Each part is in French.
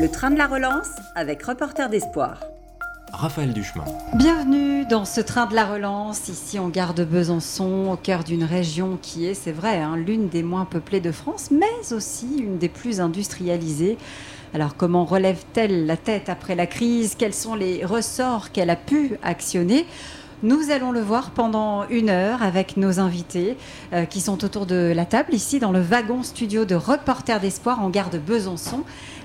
Le train de la relance avec Reporter d'Espoir. Raphaël Duchemin. Bienvenue dans ce train de la relance, ici en gare de Besançon, au cœur d'une région qui est, c'est vrai, hein, l'une des moins peuplées de France, mais aussi une des plus industrialisées. Alors comment relève-t-elle la tête après la crise? Quels sont les ressorts qu'elle a pu actionner? Nous allons le voir pendant une heure avec nos invités euh, qui sont autour de la table ici dans le wagon studio de Reporter d'Espoir en gare de Besançon.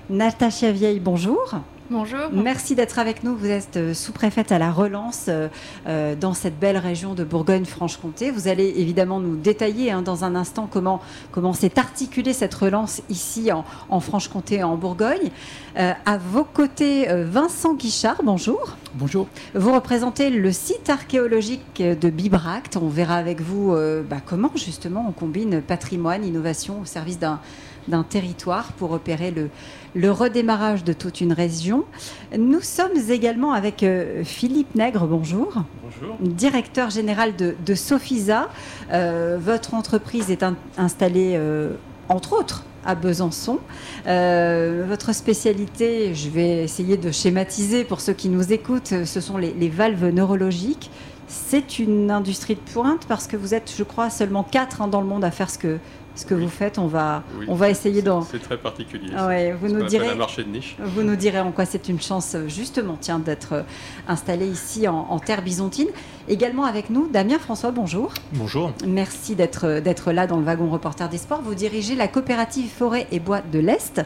Natacha Vieille, bonjour. Bonjour. Merci d'être avec nous. Vous êtes euh, sous-préfète à la relance euh, euh, dans cette belle région de Bourgogne-Franche-Comté. Vous allez évidemment nous détailler hein, dans un instant comment, comment s'est articulée cette relance ici en, en Franche-Comté et en Bourgogne. à vos côtés, Vincent Guichard, bonjour. Bonjour. Vous représentez le site archéologique de Bibracte. On verra avec vous bah, comment justement on combine patrimoine, innovation au service d'un d'un territoire pour opérer le, le, redémarrage de toute une région. Nous sommes également avec euh, Philippe Nègre, bonjour. Bonjour. Directeur général de, de Sophisa. Euh, votre entreprise est installée, euh, entre autres, à Besançon. votre spécialité, je vais essayer de schématiser pour ceux qui nous écoutent, ce sont les, les valves neurologiques. C'est une industrie de pointe parce que vous êtes, je crois, seulement quatre hein, dans le monde à faire ce que, ce que vous faites. On va, on va essayer d'en. C'est très particulier. Ouais, vous nous direz. Un marché de niche. Vous nous direz en quoi c'est une chance justement, tiens, d'être euh, installé ici en, terre byzantine. Également avec nous, Damien François. Bonjour. Bonjour. Merci d'être d'être là dans le wagon reporter des sports. Vous dirigez la coopérative Forêt et Bois de l'Est.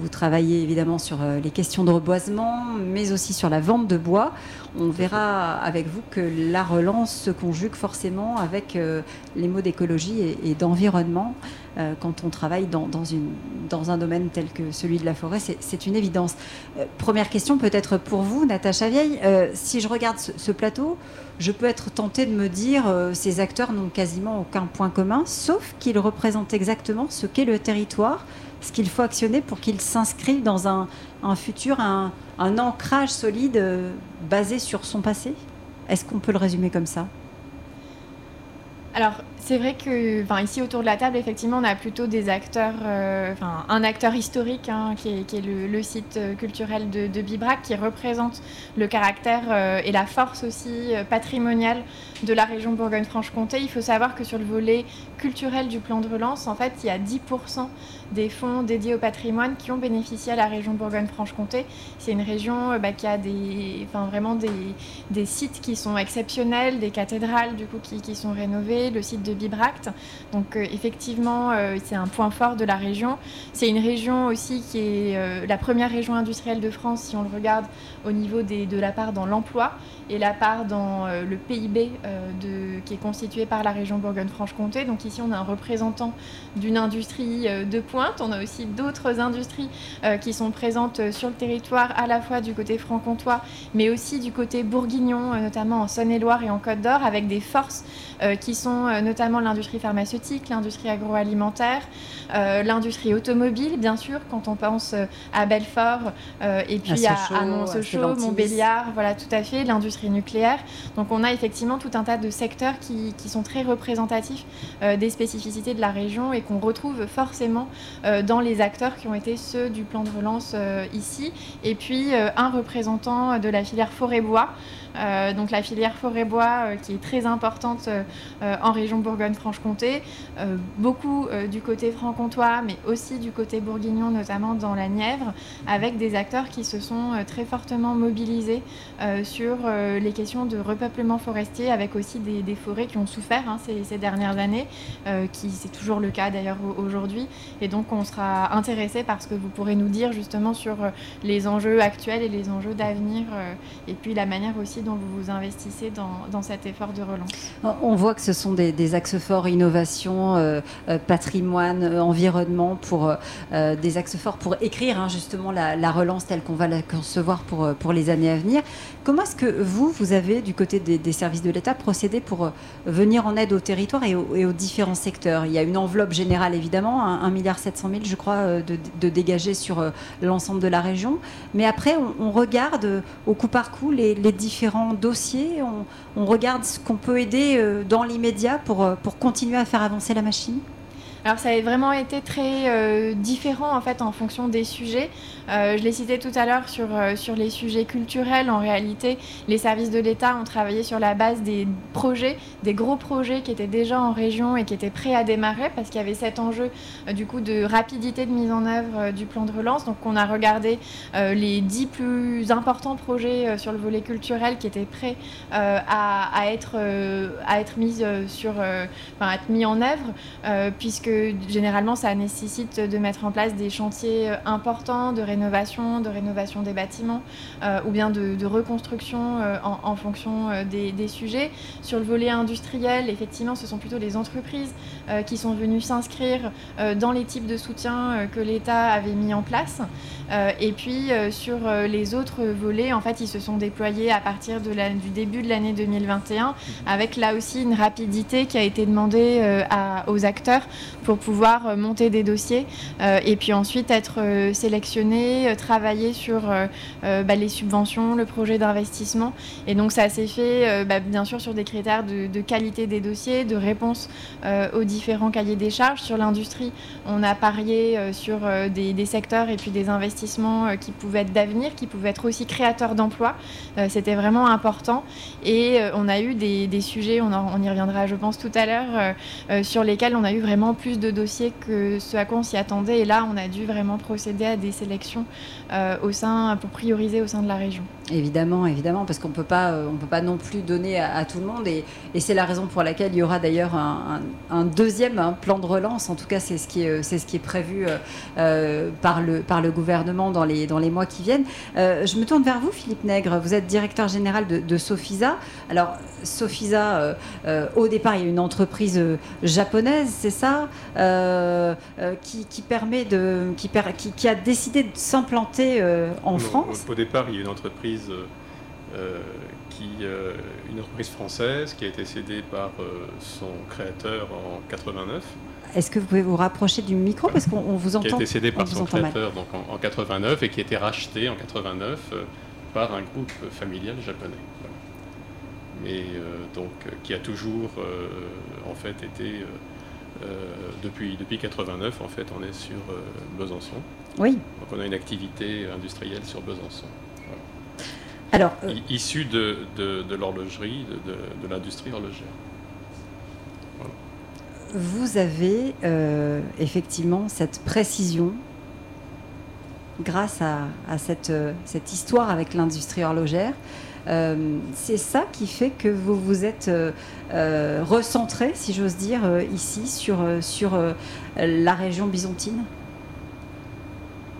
Vous travaillez évidemment sur euh, les questions de reboisement, mais aussi sur la vente de bois. On verra avec vous que la relance se conjugue forcément avec euh, les mots d'écologie et, d'environnement euh, quand on travaille dans, une, dans, un domaine tel que celui de la forêt. C'est une évidence. première question peut-être pour vous, Natacha Vieille. si je regarde ce, plateau, je peux être tentée de me dire ces acteurs n'ont quasiment aucun point commun, sauf qu'ils représentent exactement ce qu'est le territoire ce qu'il faut actionner pour qu'il s'inscrive dans un, futur, un, ancrage solide euh, basé sur son passé? Est-ce qu'on peut le résumer comme ça? Alors, c'est vrai que, ici autour de la table, effectivement, on a plutôt des acteurs, euh, un acteur historique hein, qui est, le, site euh, culturel de, Bibrac, qui représente le caractère et la force aussi patrimoniale de la région Bourgogne-Franche-Comté. Il faut savoir que sur le volet culturel du plan de relance, en fait, il y a 10% des fonds dédiés au patrimoine qui ont bénéficié à la région Bourgogne-Franche-Comté. C'est une région euh, bah, qui a des, enfin, vraiment des, des, sites qui sont exceptionnels, des cathédrales du coup qui, qui sont rénovées, le site de Bibracte. Donc euh, effectivement, euh, c'est un point fort de la région. C'est une région aussi qui est la première région industrielle de France si on le regarde au niveau des, de la part dans l'emploi et la part dans le PIB de, qui est constitué par la région Bourgogne-Franche-Comté. Donc ici, on a un représentant d'une industrie de pointe on a aussi d'autres industries euh, qui sont présentes euh, sur le territoire, à la fois du côté franc-comtois, mais aussi du côté bourguignon, euh, notamment en Saône-et-Loire et en Côte d'Or, avec des forces qui sont notamment l'industrie pharmaceutique, l'industrie agroalimentaire, l'industrie automobile, bien sûr, quand on pense à Belfort et puis à, à, Montsochaux, Montbéliard, voilà, tout à fait, l'industrie nucléaire. Donc on a effectivement tout un tas de secteurs qui, sont très représentatifs des spécificités de la région et qu'on retrouve forcément euh, dans les acteurs qui ont été ceux du plan de relance euh, ici, et puis euh, un représentant de la filière forêt-bois. Euh, donc la filière forêt-bois euh, qui est très importante euh, en région Bourgogne-Franche-Comté, beaucoup du côté franc-comtois, mais aussi du côté bourguignon, notamment dans la Nièvre, avec des acteurs qui se sont très fortement mobilisés sur les questions de repeuplement forestier, avec aussi des, forêts qui ont souffert hein, ces, dernières années, qui c'est toujours le cas d'ailleurs aujourd'hui. Et donc on sera intéressé par ce que vous pourrez nous dire justement sur les enjeux actuels et les enjeux d'avenir, et puis la manière aussi vous vous investissez dans, cet effort de relance On voit que ce sont des, axes forts innovation, euh, euh, patrimoine, euh, environnement, pour des axes forts pour écrire hein, justement la, relance telle qu'on va la concevoir pour, les années à venir. Comment est-ce que vous, vous avez du côté des, services de l'État procédé pour venir en aide au territoire et, aux différents secteurs? Il y a une enveloppe générale évidemment, 1,7 milliard je crois, de, dégager sur l'ensemble de la région. Mais après, on, regarde au coup par coup les différents dossiers on, regarde ce qu'on peut aider euh, dans l'immédiat pour, euh, pour continuer à faire avancer la machine Alors ça a vraiment été très euh, différent en fait en fonction des sujets. Euh, je l'ai cité tout à l'heure sur, euh, sur les sujets culturels. En réalité, les services de l'État ont travaillé sur la base des projets, des gros projets qui étaient déjà en région et qui étaient prêts à démarrer parce qu'il y avait cet enjeu du coup de rapidité de mise en œuvre du plan de relance. Donc on a regardé les dix plus importants projets sur le volet culturel qui étaient prêts à, à, être, à être mis sur, enfin, être mis en œuvre puisque généralement ça nécessite de mettre en place des chantiers euh, importants de de rénovation des bâtiments euh, ou bien de, reconstruction euh, en, fonction des, sujets. Sur le volet industriel, effectivement, ce sont plutôt les entreprises qui sont venues s'inscrire dans les types de soutien que l'État avait mis en place. et puis sur les autres volets, en fait, ils se sont déployés à partir du début de l'année 2021 avec là aussi une rapidité qui a été demandée aux acteurs pour pouvoir euh, monter des dossiers euh, et puis ensuite être euh, sélectionné, travailler sur bah, les subventions, le projet d'investissement. Et donc ça s'est fait bah, bien sûr sur des critères de, qualité des dossiers, de réponse aux différents cahiers des charges. Sur l'industrie, on a parié sur des, secteurs et puis des investissements qui pouvaient être d'avenir, qui pouvaient être aussi créateurs d'emplois. C'était vraiment important. Et on a eu des, sujets, on, on, y reviendra je pense tout à l'heure, sur lesquels on a eu vraiment plus de dossiers que ce à quoi on s'y attendait. Et là, on a dû vraiment procéder à des sélections euh, au sein, pour prioriser au sein de la région. Évidemment, évidemment, parce qu'on peut pas, euh, on peut pas non plus donner à, tout le monde. Et, c'est la raison pour laquelle il y aura d'ailleurs un, deuxième hein, plan de relance. En tout cas, c'est ce qui est, c'est ce qui est prévu euh, par le par le gouvernement dans les dans les mois qui viennent. je me tourne vers vous, Philippe Nègre. Vous êtes directeur général de, de Sofisa. Alors, Sofisa, au départ, il y a une entreprise japonaise, c'est ça euh, euh, qui, permet de, qui, qui, a décidé de s'implanter euh, en France? Au départ, il y a une entreprise, qui, une entreprise française qui a été cédée par son créateur en 89. Est-ce que vous pouvez vous rapprocher du micro parce qu'on vous entend Qui a été cédée par son créateur donc en, 89 et qui a été racheté en 89 par un groupe familial japonais. Mais donc qui a toujours en fait été euh, depuis, depuis 89, en fait, on est sur euh, Besançon. Oui. Donc on a une activité industrielle sur Besançon. Alors, euh, Issue de, de, l'horlogerie, de, l'industrie horlogère. Vous avez effectivement cette précision grâce à, à cette, cette, histoire avec l'industrie horlogère. Euh, c'est ça qui fait que vous vous êtes euh, euh, recentré, si j'ose dire, ici sur, sur la région byzantine?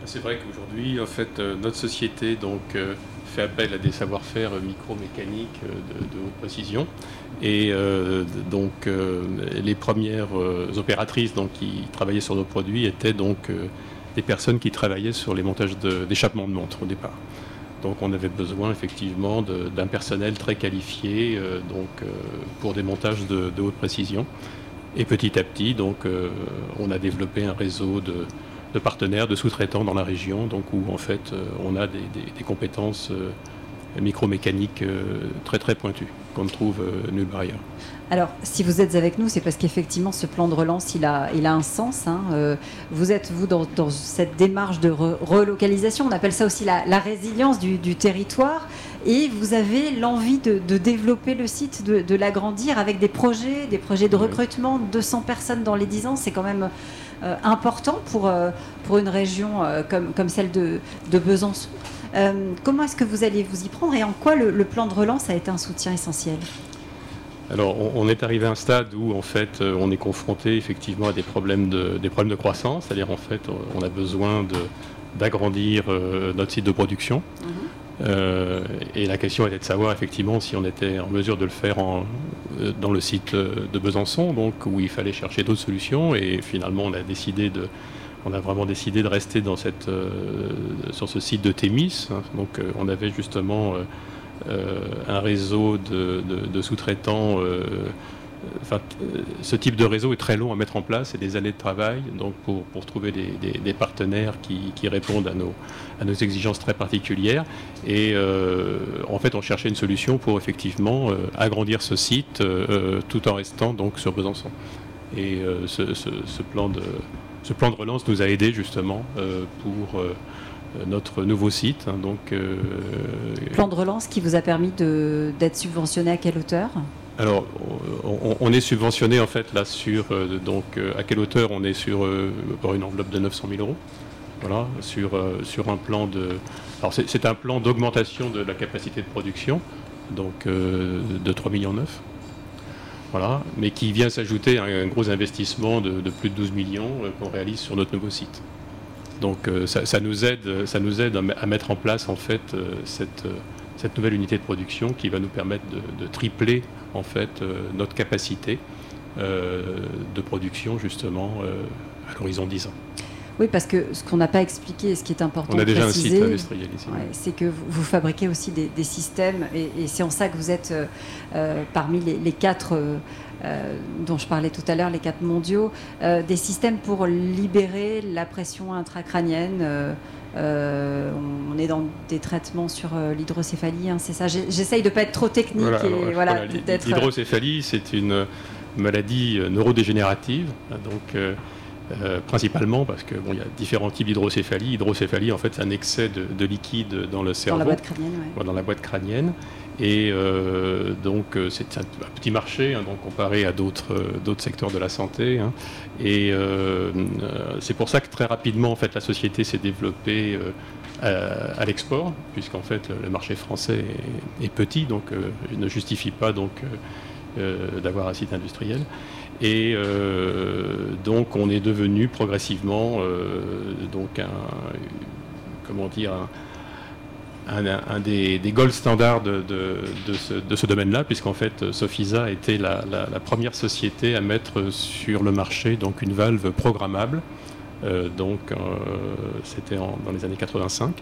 C'est vrai qu'aujourd'hui, en fait, notre société donc, fait appel à des savoir-faire micro-mécaniques de, haute précision. Et donc, les premières opératrices donc, qui travaillaient sur nos produits étaient donc des personnes qui travaillaient sur les montages d'échappement de, montres au départ. Donc on avait besoin effectivement d'un personnel très qualifié euh, donc, euh, pour des montages de, haute précision. Et petit à petit, donc, euh, on a développé un réseau de, partenaires, de sous-traitants dans la région, donc, où en fait on a des, compétences micromécaniques très très pointues qu'on ne trouve nulle part ailleurs. Alors, si vous êtes avec nous, c'est parce qu'effectivement, ce plan de relance, il a, il a un sens. Hein. Euh, vous êtes, vous, dans, cette démarche de relocalisation, on appelle ça aussi la, résilience du, territoire, et vous avez l'envie de, développer le site, de, l'agrandir avec des projets, des projets de recrutement, 200 personnes dans les 10 ans, c'est quand même euh, important pour, euh, pour une région comme, comme celle de, Besançon. comment est-ce que vous allez vous y prendre et en quoi le plan de relance a été un soutien essentiel? Alors, on, est arrivé à un stade où, en fait, euh, on est confronté effectivement à des problèmes de, des problèmes de croissance, c'est-à-dire, en fait, on a besoin d'agrandir euh, notre site de production. Mhm. Euh, et la question était de savoir effectivement si on était en mesure de le faire dans le site de Besançon, donc où il fallait chercher d'autres solutions. Et finalement, on a décidé de, on a vraiment décidé de rester sur ce site de Thémis. Donc, on avait justement euh, un réseau de, sous-traitants. Euh, enfin, ce type de réseau est très long à mettre en place et des années de travail donc pour, trouver des, partenaires qui, répondent à nos, à nos exigences très particulières. Et euh, en fait, on cherchait une solution pour effectivement agrandir ce site tout en restant donc sur Besançon. Et ce, plan de, ce plan de relance nous a aidés justement pour notre nouveau site. Hein, donc, plan de relance qui vous a permis d'être subventionné à quelle hauteur? Alors, on, est subventionné en fait là sur donc à quelle hauteur? On est sur une enveloppe de 900 000 euros. Voilà, sur, sur un plan de. Alors c'est un plan d'augmentation de la capacité de production, donc de 3 millions 9. Voilà, mais qui vient s'ajouter à un gros investissement de, plus de 12 millions qu'on réalise sur notre nouveau site. Donc ça, nous aide, à mettre en place en fait cette, cette nouvelle unité de production qui va nous permettre de, tripler en fait notre capacité de production justement à l'horizon 10 ans. Oui, parce que ce qu'on n'a pas expliqué, ce qui est important On a déjà un site industriel ici. c'est que vous, fabriquez aussi des, systèmes, et, c'est en ça que vous êtes euh, euh, parmi les, quatre euh, dont je parlais tout à l'heure, les quatre mondiaux, des systèmes pour libérer la pression intracrânienne. on est dans des traitements sur l'hydrocéphalie, hein, c'est ça. J'essaye de ne pas être trop technique. L'hydrocéphalie, c'est une maladie neurodégénérative, donc euh, principalement parce que bon, il y a différents types d'hydrocéphalie. Hydrocéphalie, en fait, c'est un excès de, liquide dans le cerveau, dans la boîte crânienne. Dans la boîte crânienne. Et euh, donc, euh, c'est un, petit marché hein, donc, comparé à d'autres secteurs de la santé. Hein. Et c'est pour ça que très rapidement, en fait, la société s'est développée à, l'export, puisqu'en fait, le, marché français est, petit, donc il ne justifie pas donc d'avoir un site industriel. Et euh, donc on est devenu progressivement euh, donc un, comment dire, un, des, gold standards de, ce, domaine-là, puisqu'en fait Sofisa était la, première société à mettre sur le marché donc une valve programmable. Euh, donc c'était dans les années 85.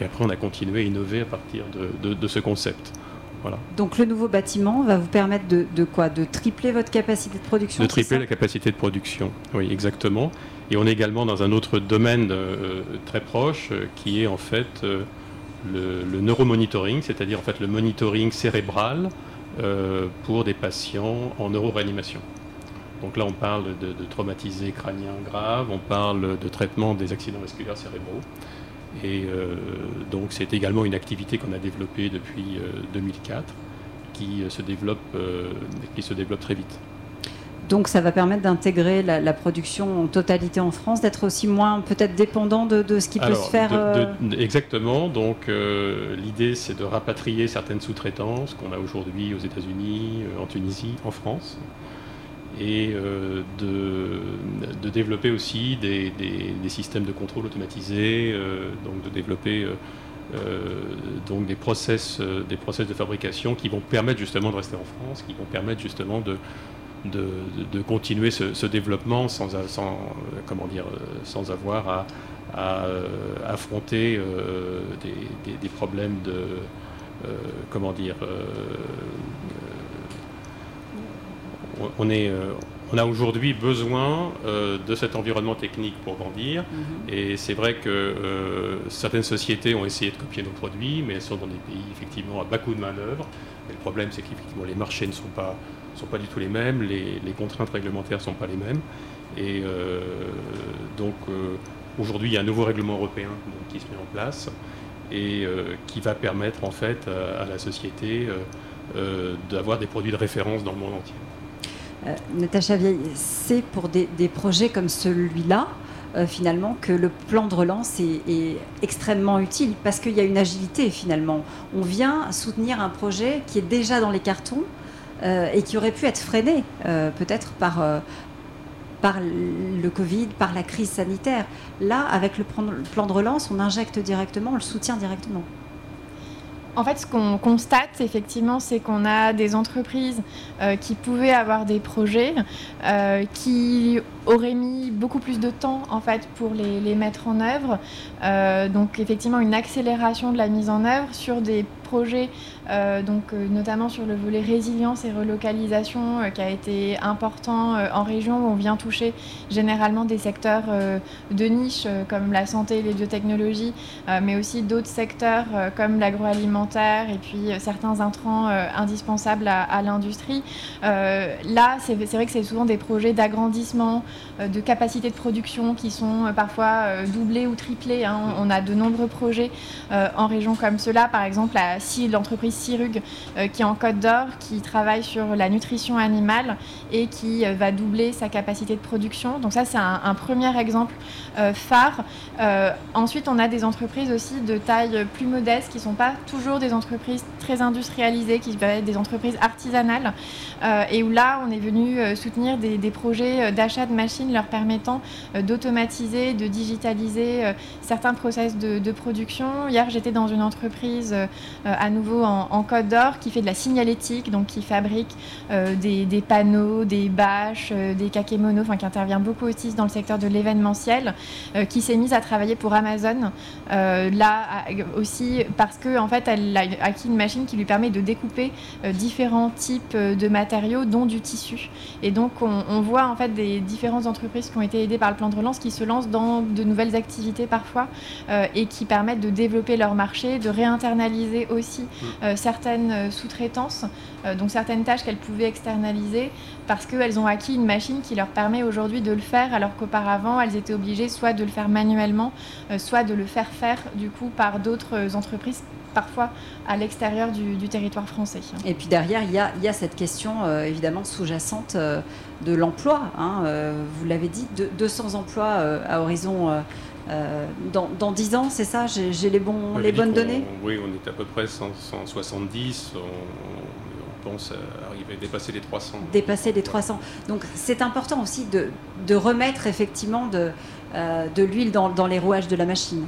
Et après on a continué à innover à partir de ce concept. Donc le nouveau bâtiment va vous permettre de, quoi? De tripler votre capacité de production De tripler la capacité de production, oui, exactement. Et on est également dans un autre domaine euh, très proche, euh, qui est en fait euh, le, neuromonitoring, c'est-à-dire en fait le monitoring cérébral pour des patients en neuroréanimation. Donc là, on parle de, de traumatisés crâniens graves, on parle de traitement des accidents vasculaires cérébraux. Et euh, donc c'est également une activité qu'on a développée depuis 2004 euh, qui euh, se développe, qui se développe très vite. Donc ça va permettre d'intégrer la, production en totalité en France, d'être aussi moins peut-être dépendant de, ce qui peut se faire. exactement. Donc l'idée c'est de rapatrier certaines sous-traitances qu'on a aujourd'hui aux États-Unis, en Tunisie, en France et euh, de, développer aussi des, systèmes de contrôle automatisés, euh, donc de développer euh, donc des process, des process de fabrication qui vont permettre justement de rester en France, qui vont permettre justement de, de, continuer ce, développement sans, comment dire, sans avoir à, affronter des, problèmes de comment dire on, est, euh, on a aujourd'hui besoin euh, de cet environnement technique pour grandir. Mhm. Et c'est vrai que euh, certaines sociétés ont essayé de copier nos produits, mais elles sont dans des pays effectivement à bas coût de main-d'œuvre. Le problème, c'est qu'effectivement, les marchés ne sont pas, sont pas du tout les mêmes, les, contraintes réglementaires ne sont pas les mêmes. Et donc, aujourd'hui, il y a un nouveau règlement européen qui se met en place et qui va permettre en fait à la société d'avoir des produits de référence dans le monde entier. Euh, Natacha Vieille, c'est pour des, projets comme celui-là, euh, finalement, que le plan de relance est, extrêmement utile parce qu'il y a une agilité, finalement. On vient soutenir un projet qui est déjà dans les cartons euh, et qui aurait pu être freiné, peut-être par, par le Covid, par la crise sanitaire. Là, avec le plan de relance, on injecte directement, on le soutient directement. En fait, ce qu'on constate, effectivement, c'est qu'on a des entreprises euh, qui pouvaient avoir des projets, euh, qui aurait mis beaucoup plus de temps en fait pour les, mettre en œuvre. donc effectivement une accélération de la mise en œuvre sur des projets, donc notamment sur le volet résilience et relocalisation qui a été important en région où on vient toucher généralement des secteurs de niche comme la santé et les biotechnologies, mais aussi d'autres secteurs comme l'agroalimentaire et puis certains intrants indispensables à, l'industrie. là, c'est vrai que c'est souvent des projets d'agrandissement, de capacité de production qui sont parfois doublés ou triplés. Hein. On a de nombreux projets en région comme cela, par exemple l'entreprise Sirug qui est en Côte d'Or, qui travaille sur la nutrition animale et qui va doubler sa capacité de production. Donc ça, c'est un, premier exemple phare. ensuite, on a des entreprises aussi de taille plus modeste qui ne sont pas toujours des entreprises très industrialisées, qui peuvent être des entreprises artisanales, et où là, on est venu soutenir des, projets d'achat de machines leur permettant d'automatiser, de digitaliser certains process de, production. Hier, j'étais dans une entreprise à nouveau en, Côte d'Or qui fait de la signalétique, donc qui fabrique des, des, panneaux, des bâches, des kakémonos, enfin qui intervient beaucoup aussi dans le secteur de l'événementiel, qui s'est mise à travailler pour Amazon. là aussi parce que en fait, elle a acquis une machine qui lui permet de découper différents types de matériaux, dont du tissu. Et donc, on, voit en fait des différentes entreprises qui ont été aidées par le plan de relance qui se lancent dans de nouvelles activités parfois et qui permettent de développer leur marché, de réinternaliser aussi mmh. certaines sous-traitances, donc certaines tâches qu'elles pouvaient externaliser parce qu'elles ont acquis une machine qui leur permet aujourd'hui de le faire alors qu'auparavant elles étaient obligées soit de le faire manuellement, soit de le faire faire du coup par d'autres entreprises parfois à l'extérieur du, territoire français. Et puis derrière, il y a, cette question euh, évidemment sous-jacente euh, de l'emploi. Hein, euh, vous l'avez dit, 200 emplois à horizon. Dans, dans, 10 ans, c'est ça J'ai les, bons, les bonnes données? Oui, on est à peu près 170. On, pense arriver à dépasser les 300. Dépasser les 300. Donc c'est important aussi de, de, remettre effectivement de, de l'huile dans, dans les rouages de la machine.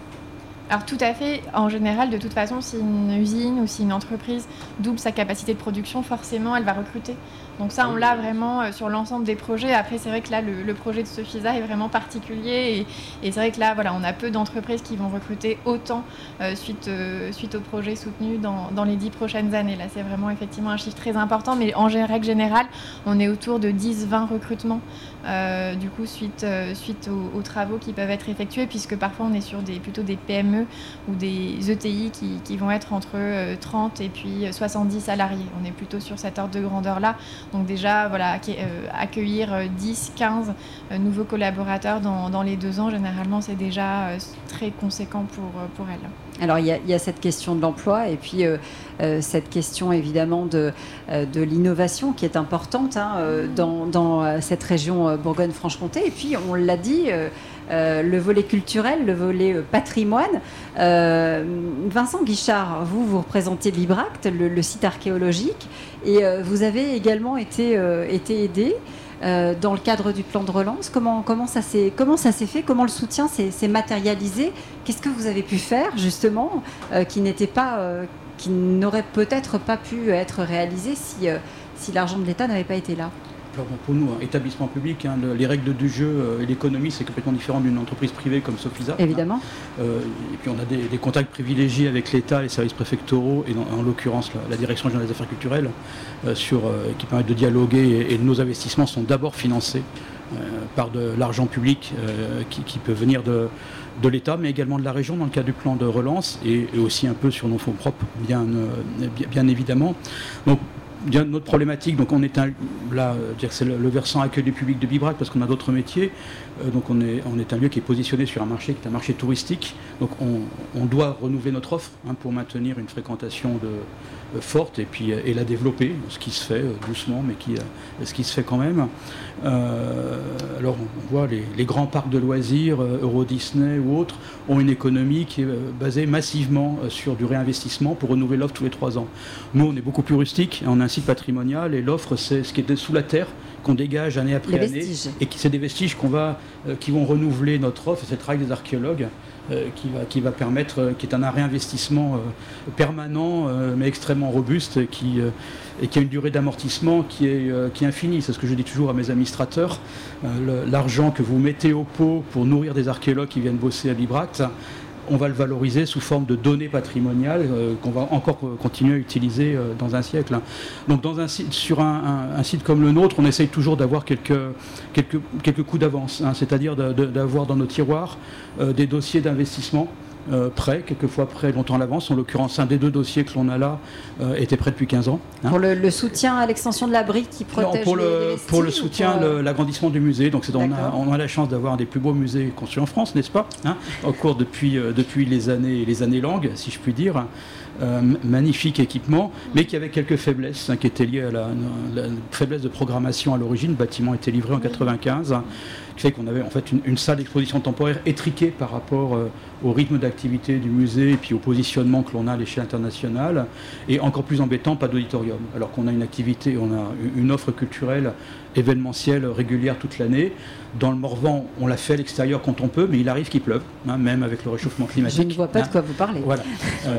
Alors tout à fait, en général, de toute façon, si une usine ou si une entreprise double sa capacité de production, forcément, elle va recruter. Donc ça, on l'a vraiment euh, sur l'ensemble des projets. Après, c'est vrai que là, le, projet de Sofisa est vraiment particulier. Et, c'est vrai que là, voilà, on a peu d'entreprises qui vont recruter autant euh, suite, euh, suite au projet soutenu dans, dans, les dix prochaines années. Là, c'est vraiment effectivement un chiffre très important. Mais en règle générale, on est autour de 10-20 recrutements, du coup, suite, suite aux, aux, travaux qui peuvent être effectués, puisque parfois, on est sur des, plutôt des PME ou des ETI qui, vont être entre 30 euh, et puis 70 salariés. On est plutôt sur cette ordre de grandeur-là. Donc déjà, voilà, euh, accueillir 10, 15 euh, nouveaux collaborateurs dans, les deux ans, généralement, c'est déjà très conséquent pour, pour elles. Alors il y, a, cette question de l'emploi et puis cette question évidemment de, de l'innovation qui est importante hein, dans, dans, cette région Bourgogne-Franche-Comté. Et puis on l'a dit, euh, le volet culturel, le volet euh, patrimoine. Euh, Vincent Guichard, vous, vous représentez Bibract, le, site archéologique, et vous avez également été, été aidé. Dans le cadre du plan de relance. Comment, ça s'est fait? Comment le soutien s'est matérialisé? Qu'est-ce que vous avez pu faire justement qui n'était pas, qui n'aurait peut-être pas pu être réalisé si, si l'argent de l'État n'avait pas été là? Pour nous, un établissement public, hein, les règles du jeu euh, et l'économie, c'est complètement différent d'une entreprise privée comme Sofisa. Évidemment. Euh, et puis on a des, contacts privilégiés avec l'État, les services préfectoraux, et en l'occurrence la, Direction générale des affaires culturelles, euh, sur, qui permettent de dialoguer. Et, nos investissements sont d'abord financés par de l'argent public qui, peut venir de, de l'État, mais également de la région dans le cadre du plan de relance et, aussi un peu sur nos fonds propres, bien, bien évidemment. Donc bien notre problématique, donc on est là, dire c'est le, versant accueil du public de Bibrac parce qu'on a d'autres métiers. Euh, donc on est, on est un lieu qui est positionné sur un marché qui est un marché touristique. Donc on, doit renouveler notre offre hein, pour maintenir une fréquentation de, euh, forte et puis et la développer, ce qui se fait euh, doucement, mais qui, ce qui se fait quand même. alors on voit les, les, grands parcs de loisirs, Euro Disney ou autres, ont une économie qui est basée massivement sur du réinvestissement pour renouveler l'offre tous les trois ans. Nous on est beaucoup plus rustique, on a un site patrimonial et l'offre c'est ce qui est sous la terre qu'on dégage année après année et qui c'est des vestiges qu'on va, qui vont renouveler notre offre. C'est le travail des archéologues qui, va, qui va permettre, qui est un réinvestissement permanent mais extrêmement robuste et qui a une durée d'amortissement qui est, qui est infinie. C'est ce que je dis toujours à mes administrateurs. L'argent que vous mettez au pot pour nourrir des archéologues qui viennent bosser à Bibract, on va le valoriser sous forme de données patrimoniales euh, qu'on va encore continuer à utiliser euh, dans un siècle. Donc dans un, sur un, site comme le nôtre, on essaye toujours d'avoir quelques, quelques, quelques coups d'avance, hein, c'est-à-dire d'avoir dans nos tiroirs euh, des dossiers d'investissement euh, prêt, quelquefois prêt longtemps à l'avance. En l'occurrence, un des deux dossiers que l'on a là euh, était prêt depuis 15 ans. Hein. Pour le, soutien à l'extension de l'abri qui protège pour, le, pour le soutien, l'agrandissement du musée. Donc on a, on, a, la chance d'avoir un des plus beaux musées construits en France, n'est-ce pas hein, Au cours depuis, euh, depuis les, années, les années longues, si je puis dire. magnifique équipement, mais qui avait quelques faiblesses, hein, qui étaient liées à la, faiblesse de programmation à l'origine. Le bâtiment était livré en 95 qui fait qu'on avait en fait une, salle d'exposition temporaire étriquée par rapport euh, au rythme d'activité du musée et puis au positionnement que l'on a à l'échelle internationale. Et encore plus embêtant, pas d'auditorium. Alors qu'on a une activité, on a une offre culturelle événementielle régulière toute l'année. Dans le Morvan, on l'a fait à l'extérieur quand on peut, mais il arrive qu'il pleuve, hein, même avec le réchauffement climatique. Je ne vois pas de quoi vous parlez. Voilà. Euh,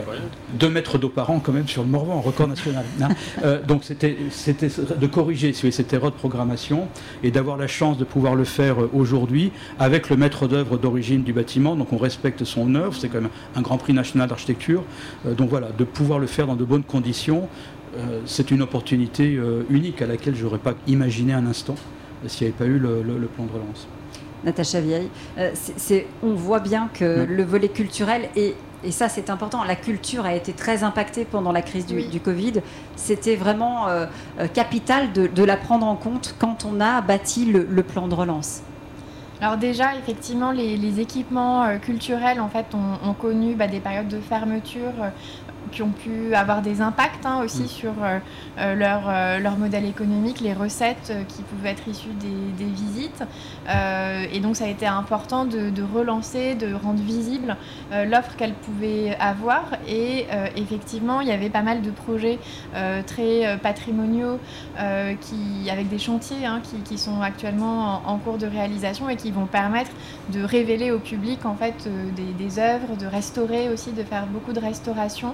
deux mètres d'eau par an quand même sur le Morvan, record national. Hein. Euh, donc c'était de corriger cette erreur de programmation et d'avoir la chance de pouvoir le faire aujourd'hui avec le maître d'œuvre d'origine du bâtiment. Donc on respecte son œuvre, c'est quand même un grand prix national d'architecture. donc voilà, de pouvoir le faire dans de bonnes conditions, c'est une opportunité unique à laquelle je n'aurais pas imaginé un instant s'il n'y avait pas eu le, plan de relance. Natacha Vieille, on voit bien que le volet culturel est et ça c'est important, la culture a été très impactée pendant la crise du, Covid. C'était vraiment euh, euh, capital de, la prendre en compte quand on a bâti le, plan de relance. Alors déjà, effectivement, les, équipements euh, culturels en fait ont, connu bah, des périodes de fermeture qui ont pu avoir des impacts hein, aussi mm. sur euh, euh, leur, euh, leur, modèle économique, les recettes qui pouvaient être issues des, visites. et donc ça a été important de, relancer, de rendre visible l'offre qu'elles pouvaient avoir. Et effectivement, il y avait pas mal de projets très patrimoniaux qui, avec des chantiers hein, qui, sont actuellement en, cours de réalisation et qui vont permettre de révéler au public en fait des, des œuvres, de restaurer aussi, de faire beaucoup de restauration.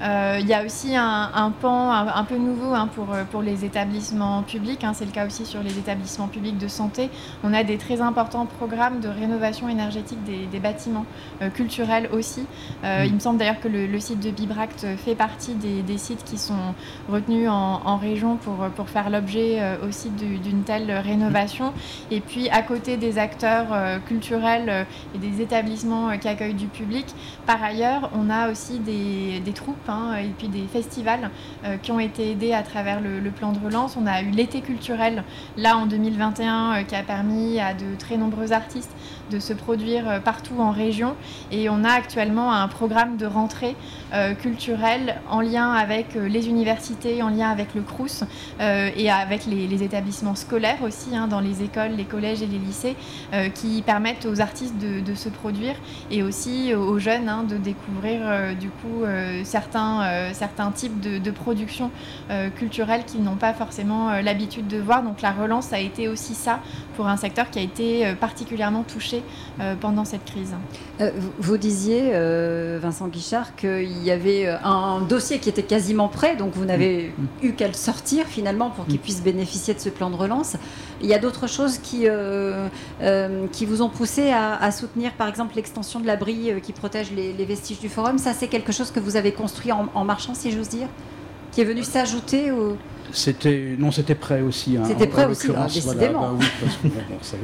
il y a aussi un, pan un, peu nouveau hein, pour, euh, pour les établissements publics. Hein. c'est le cas aussi sur les établissements publics de santé. On a des très importants programmes de rénovation énergétique des, bâtiments euh, culturels aussi. Mm. Il me semble d'ailleurs que le, site de Bibract fait partie des, sites qui sont retenus en, région pour, pour faire l'objet aussi d'une telle rénovation. Et puis à côté des acteurs culturels et des établissements qui accueillent du public, par ailleurs, on a aussi des, des troupes Hein, et puis des festivals euh, qui ont été aidés à travers le, plan de relance. On a eu l'été culturel là en 2021 euh, qui a permis à de très nombreux artistes de se produire euh, partout en région. Et on a actuellement un programme de rentrée culturelle en lien avec les universités, en lien avec le CRUS et avec les, établissements scolaires aussi, hein, dans les écoles, les collèges et les lycées, qui permettent aux artistes de, se produire et aussi aux jeunes hein, de découvrir du coup certains euh, certains, types de, production euh, culturelle qu'ils n'ont pas forcément euh, l'habitude de voir. Donc la relance a été aussi ça pour un secteur qui a été particulièrement touché pendant cette crise. Vous disiez, Vincent Guichard, qu'il y avait un dossier qui était quasiment prêt, donc vous n'avez eu qu'à le sortir finalement pour qu'il puisse bénéficier de ce plan de relance. Il y a d'autres choses qui, qui vous ont poussé à, soutenir par exemple l'extension de l'abri qui protège les, les, vestiges du forum? Ça, c'est quelque chose que vous avez construit en, marchand, si j'ose dire, qui est venu s'ajouter au... C'était non, c'était prêt aussi. Hein, c'était prêt aussi, hein, décidément. Bah oui, parce que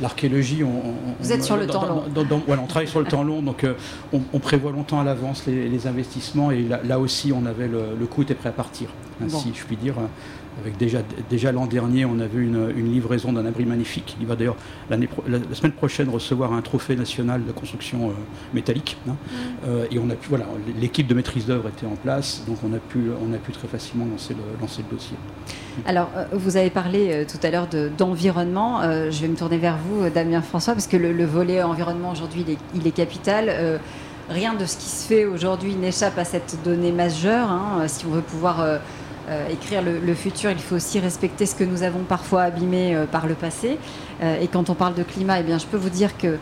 l'archéologie, on, vous êtes sur le temps long. on travaille sur le temps long, donc euh, on, prévoit longtemps à l'avance les, investissements et là, aussi, on avait le, le coût était prêt à partir, ainsi je puis dire. Avec déjà, déjà l'an dernier, on a vu une, livraison d'un abri magnifique. Il va d'ailleurs la, semaine prochaine recevoir un trophée national de construction euh, métallique. Hein. Mm. Euh, et on a pu, voilà, l'équipe de maîtrise d'œuvre était en place, donc on a pu, on a pu très facilement lancer le, lancer le dossier. Alors, euh, vous avez parlé tout à l'heure d'environnement. je vais me tourner vers vous, Damien François, parce que le, volet environnement aujourd'hui, il, il est, capital rien de ce qui se fait aujourd'hui n'échappe à cette donnée majeure. Hein, si on veut pouvoir euh, écrire le, futur, il faut aussi respecter ce que nous avons parfois abîmé euh, par le passé. Euh, et quand on parle de climat, eh bien, je peux vous dire que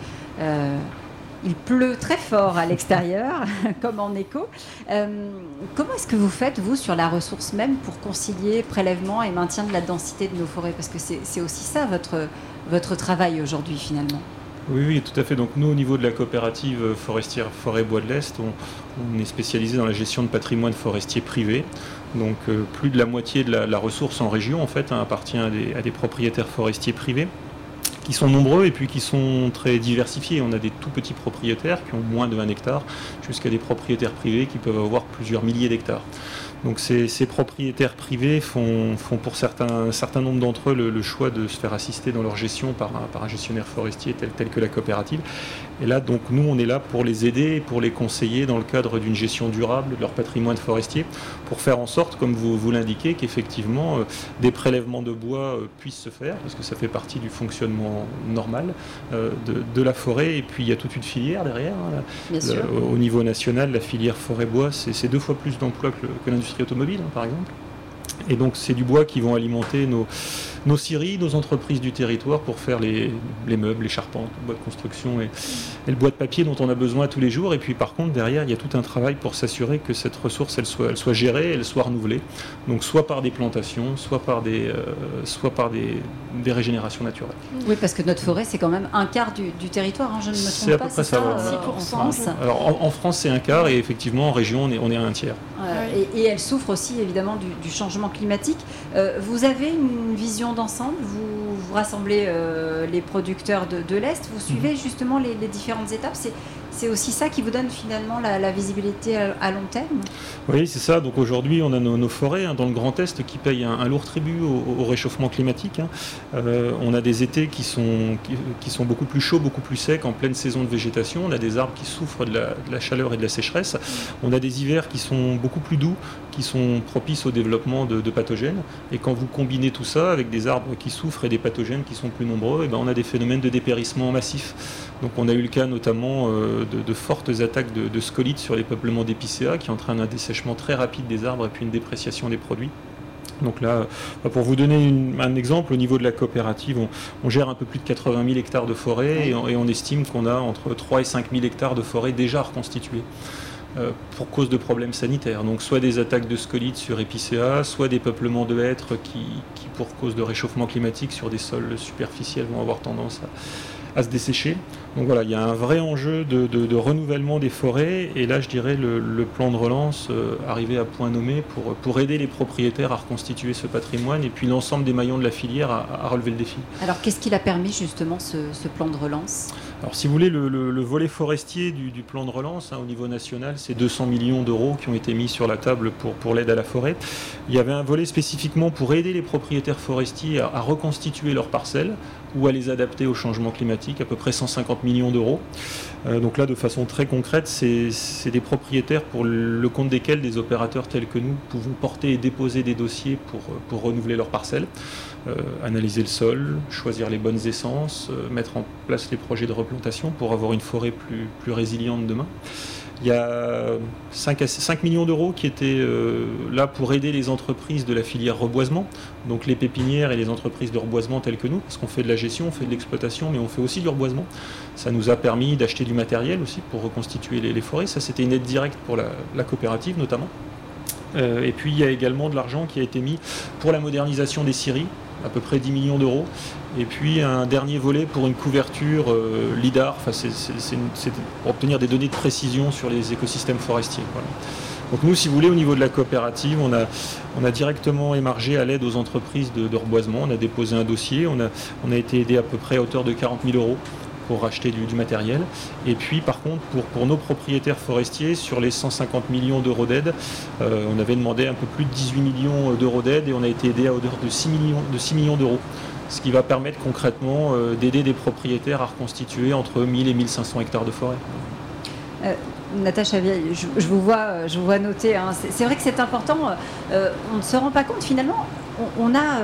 Il pleut très fort à l'extérieur, comme en écho. Euh, comment est-ce que vous faites, vous, sur la ressource même, pour concilier prélèvement et maintien de la densité de nos forêts? Parce que c'est aussi ça votre, votre travail aujourd'hui, finalement. Oui, oui, tout à fait. Donc nous, au niveau de la coopérative forestière Forêt Bois de l'Est, on, est spécialisé dans la gestion de patrimoine forestier privé. Donc euh, plus de la moitié de la, ressource en région, en fait, hein, appartient à des propriétaires forestiers privés qui sont nombreux et puis qui sont très diversifiés. On a des tout petits propriétaires qui ont moins de 20 hectares, jusqu'à des propriétaires privés qui peuvent avoir plusieurs milliers d'hectares. Donc ces, propriétaires privés font, pour certains, un certain nombre d'entre eux le, choix de se faire assister dans leur gestion par un, gestionnaire forestier tel, tel, que la coopérative. Et là, donc nous, on est là pour les aider, pour les conseiller dans le cadre d'une gestion durable de leur patrimoine forestier, pour faire en sorte, comme vous, vous l'indiquez, qu'effectivement euh, des prélèvements de bois euh, puissent se faire, parce que ça fait partie du fonctionnement normal euh, de, la forêt. Et puis il y a toute une filière derrière. Hein, au niveau national, la filière forêt-bois, c'est deux fois plus d'emplois que, que l'industrie automobile, hein, par exemple. Et donc c'est du bois qui vont alimenter nos, nos scieries, nos entreprises du territoire pour faire les, meubles, les charpentes, le bois de construction et, le bois de papier dont on a besoin tous les jours. Et puis par contre, derrière, il y a tout un travail pour s'assurer que cette ressource, elle soit, elle soit gérée, elle soit renouvelée. Donc soit par des plantations, soit par des, euh, soit par des, des, régénérations naturelles. Oui, parce que notre forêt, c'est quand même un quart du, territoire, hein, je ne me trompe pas. C'est à peu près ça, euh, en France. Alors en, France, c'est un quart et effectivement, en région, on est, on est à un tiers. et, elle souffre aussi évidemment du, changement climatique. Euh, vous avez une vision d'ensemble vous, vous, rassemblez euh, les producteurs de, l'Est, vous suivez mhm. justement les, les différentes étapes. C'est aussi ça qui vous donne finalement la, visibilité à, long terme? Oui, c'est ça. Donc aujourd'hui, on a nos, forêts hein, dans le Grand Est qui payent un, lourd tribut au, réchauffement climatique. Hein. Euh, on a des étés qui sont, qui, sont beaucoup plus chauds, beaucoup plus secs en pleine saison de végétation. On a des arbres qui souffrent de la, chaleur et de la sécheresse. On a des hivers qui sont beaucoup plus doux, qui sont propices au développement de, pathogènes. Et quand vous combinez tout ça avec des arbres qui souffrent et des pathogènes qui sont plus nombreux, et eh ben on a des phénomènes de dépérissement massif. Donc on a eu le cas notamment euh, de, fortes attaques de, scolites sur les peuplements d'épicéa qui entraînent un dessèchement très rapide des arbres et puis une dépréciation des produits. Donc là, bah, pour vous donner un exemple, au niveau de la coopérative, on, gère un peu plus de 80 000 hectares de forêt et on, estime qu'on a entre 3 et 5 000 hectares de forêt déjà reconstitués. Euh, pour cause de problèmes sanitaires. Donc soit des attaques de scolites sur épicéa, soit des peuplements de hêtres qui, qui, pour cause de réchauffement climatique sur des sols superficiels, vont avoir tendance à, à se dessécher. Donc voilà, il y a un vrai enjeu de, renouvellement des forêts et là je dirais le, plan de relance euh, arrivé à point nommé pour, pour aider les propriétaires à reconstituer ce patrimoine et puis l'ensemble des maillons de la filière à, relever le défi. Alors qu'est-ce qui a permis justement ce, plan de relance? Alors si vous voulez, le, volet forestier du, plan de relance hein, au niveau national, c'est 200 millions d'euros qui ont été mis sur la table pour, pour l'aide à la forêt. Il y avait un volet spécifiquement pour aider les propriétaires forestiers à reconstituer leurs parcelles ou à les adapter au changement climatique, à peu près 150 millions d'euros. Euh, donc là, de façon très concrète, c'est des propriétaires pour le compte desquels des opérateurs tels que nous pouvons porter et déposer des dossiers pour, renouveler leurs parcelles, euh, analyser le sol, choisir les bonnes essences, euh, mettre en place les projets de replantation pour avoir une forêt plus résiliente demain. Il y a 5, 5 millions d'euros qui étaient euh, là pour aider les entreprises de la filière reboisement, donc les pépinières et les entreprises de reboisement telles que nous, parce qu'on fait de la gestion, on fait de l'exploitation, mais on fait aussi du reboisement. Ça nous a permis d'acheter du matériel aussi pour reconstituer les, forêts. Ça, c'était une aide directe pour la, coopérative notamment. Euh, et puis il y a également de l'argent qui a été mis pour la modernisation des scieries, à peu près 10 millions d'euros. Et puis un dernier volet pour une couverture euh, LIDAR, c'est pour obtenir des données de précision sur les écosystèmes forestiers. Donc nous, si vous voulez, au niveau de la coopérative, on a, directement émargé à l'aide aux entreprises de, reboisement. On a déposé un dossier, on a, on a été aidé à peu près à hauteur de 40 000 euros pour racheter du, matériel. Et puis par contre, pour, pour, nos propriétaires forestiers, sur les 150 millions d'euros d'aide, euh, on avait demandé un peu plus de 18 millions d'euros d'aide et on a été aidé à hauteur de 6 millions, de 6 millions d'euros. Ce qui va permettre concrètement euh, d'aider des propriétaires à reconstituer entre 1000 et 1500 hectares de forêt. Euh, Natacha je, je, vous vois, je vous vois noter. Hein. C'est vrai que c'est important. on ne se rend pas compte finalement. On, a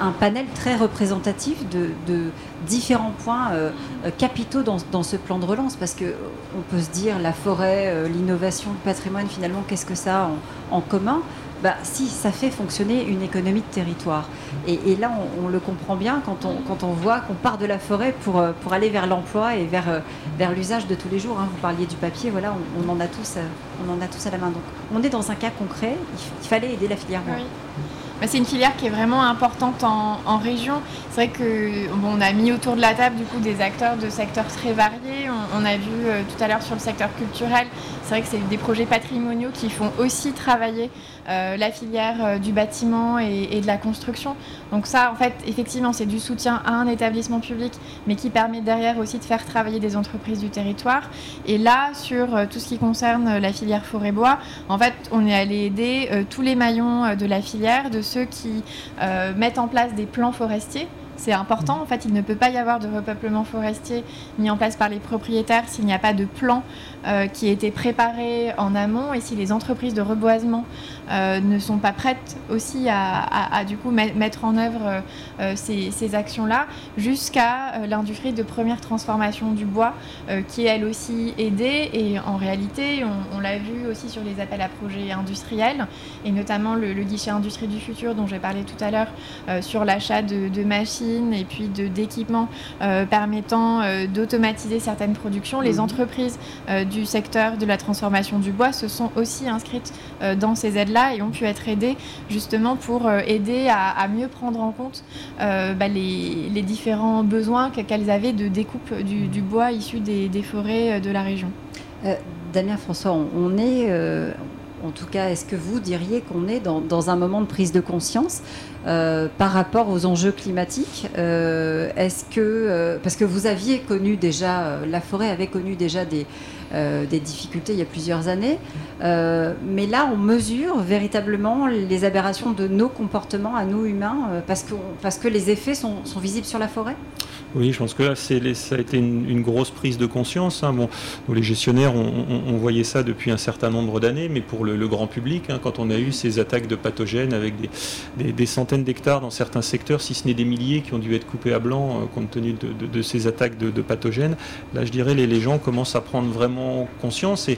un panel très représentatif de, différents points euh, euh, capitaux dans, ce plan de relance parce que on peut se dire la forêt, euh, l'innovation, le patrimoine finalement qu'est-ce que ça a en, commun? Bah, si, ça fait fonctionner une économie de territoire. Et, là, on, le comprend bien quand on, quand on voit qu'on part de la forêt pour, euh, pour aller vers l'emploi et vers, euh, vers l'usage de tous les jours. Hein. Vous parliez du papier, voilà, on, en a tous, on en a tous à la main. Donc, on est dans un cas concret, il, fallait aider la filière bois. Bah, c'est une filière qui est vraiment importante en, région. C'est vrai que bon, on a mis autour de la table du coup des acteurs de secteurs très variés. On, a vu euh, tout à l'heure sur le secteur culturel. C'est vrai que c'est des projets patrimoniaux qui font aussi travailler euh, la filière euh, du bâtiment et, de la construction. Donc ça, en fait, effectivement, c'est du soutien à un établissement public, mais qui permet derrière aussi de faire travailler des entreprises du territoire. Et là, sur euh, tout ce qui concerne la filière forêt-bois, en fait, on est allé aider tous les maillons de la filière, de ceux qui mettent en place des plans forestiers c'est important. En fait, il ne peut pas y avoir de repeuplement forestier mis en place par les propriétaires s'il n'y a pas de plan euh, qui ait été préparé en amont et si les entreprises de reboisement euh, ne sont pas prêtes aussi à, du coup mettre en œuvre euh, ces, actions-là, jusqu'à l'industrie de première transformation du bois qui est elle aussi aidée. Et en réalité, on, l'a vu aussi sur les appels à projets industriels et notamment le, guichet industrie du futur dont j'ai parlé tout à l'heure sur l'achat de machines et puis d'équipements euh, permettant euh, d'automatiser certaines productions, les mhm. entreprises euh, du secteur de la transformation du bois se sont aussi inscrites dans ces aides-là et ont pu être aidées justement pour aider à, mieux prendre en compte bah, les, différents besoins qu'elles avaient de découpe du, bois issu des, forêts de la région. Damien François, on est, en tout cas, est-ce que vous diriez qu'on est dans, un moment de prise de conscience euh, par rapport aux enjeux climatiques euh, Est-ce que euh, parce que vous aviez connu déjà, la forêt avait connu déjà des, des difficultés il y a plusieurs années, mais là on mesure véritablement les aberrations de nos comportements à nous humains parce que parce que les effets sont visibles sur la forêt. Oui, je pense que là, ça a été une, grosse prise de conscience. Hein. Bon, les gestionnaires, on, voyait ça depuis un certain nombre d'années, mais pour le, grand public, hein, quand on a eu ces attaques de pathogènes avec des, centaines d'hectares dans certains secteurs, si ce n'est des milliers qui ont dû être coupés à blanc euh, compte tenu de, ces attaques de, pathogènes, là, je dirais, les, les gens commencent à prendre vraiment conscience.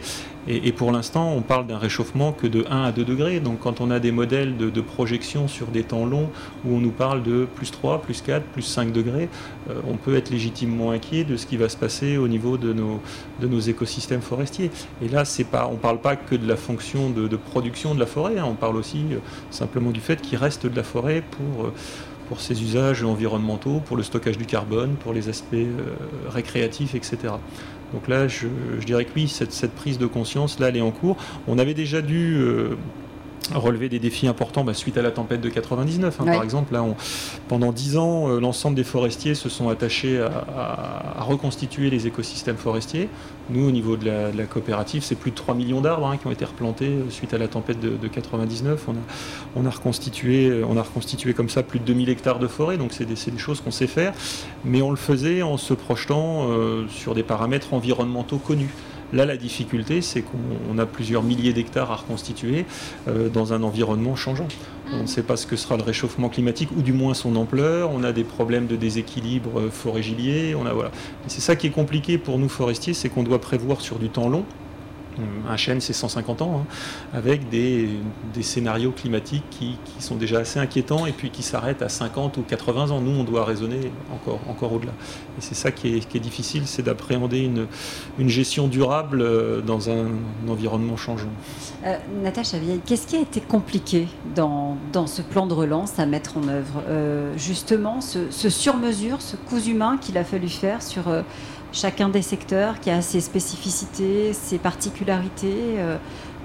Et, pour l'instant, on parle d'un réchauffement que de 1 à 2 degrés. Donc quand on a des modèles de, projection sur des temps longs où on nous parle de plus 3, plus 4, plus 5 degrés, euh, on peut être légitimement inquiet de ce qui va se passer au niveau de nos, écosystèmes forestiers. Et là, pas, on ne parle pas que de la fonction de, production de la forêt, hein. on parle aussi euh, simplement du fait qu'il reste de la forêt. Euh, pour ses usages environnementaux, pour le stockage du carbone, pour les aspects récréatifs, etc. Donc là, je, dirais que oui, cette, prise de conscience, là, elle est en cours. On avait déjà dû euh, relever des défis importants bah, suite à la tempête de 99. Hein, par exemple, là, pendant 10 ans, euh, l'ensemble des forestiers se sont attachés à, reconstituer les écosystèmes forestiers. Nous, au niveau de la, coopérative, c'est plus de 3 millions d'arbres hein, qui ont été replantés euh, suite à la tempête de, 99. On a, on, a reconstitué, euh, on a reconstitué comme ça plus de 2000 hectares de forêt, donc c'est des, des, choses qu'on sait faire, mais on le faisait en se projetant sur des paramètres environnementaux connus. Là, la difficulté, c'est qu'on a plusieurs milliers d'hectares à reconstituer euh, dans un environnement changeant. On ne sait pas ce que sera le réchauffement climatique, ou du moins son ampleur. On a des problèmes de déséquilibre euh, forêt-gilier. Voilà. C'est ça qui est compliqué pour nous forestiers, c'est qu'on doit prévoir sur du temps long. Un chêne, c'est 150 ans, hein, avec des, scénarios climatiques qui, sont déjà assez inquiétants et puis qui s'arrêtent à 50 ou 80 ans. Nous, on doit raisonner encore, encore au-delà. Et c'est ça qui est, difficile, c'est d'appréhender une, une, gestion durable euh, dans un, environnement changeant. Euh, Natacha qu'est-ce qui a été compliqué dans, dans, ce plan de relance à mettre en œuvre? Euh, Justement, ce, ce sur-mesure, ce coup humain qu'il a fallu faire sur chacun des secteurs qui a ses spécificités, ses particularités. Euh,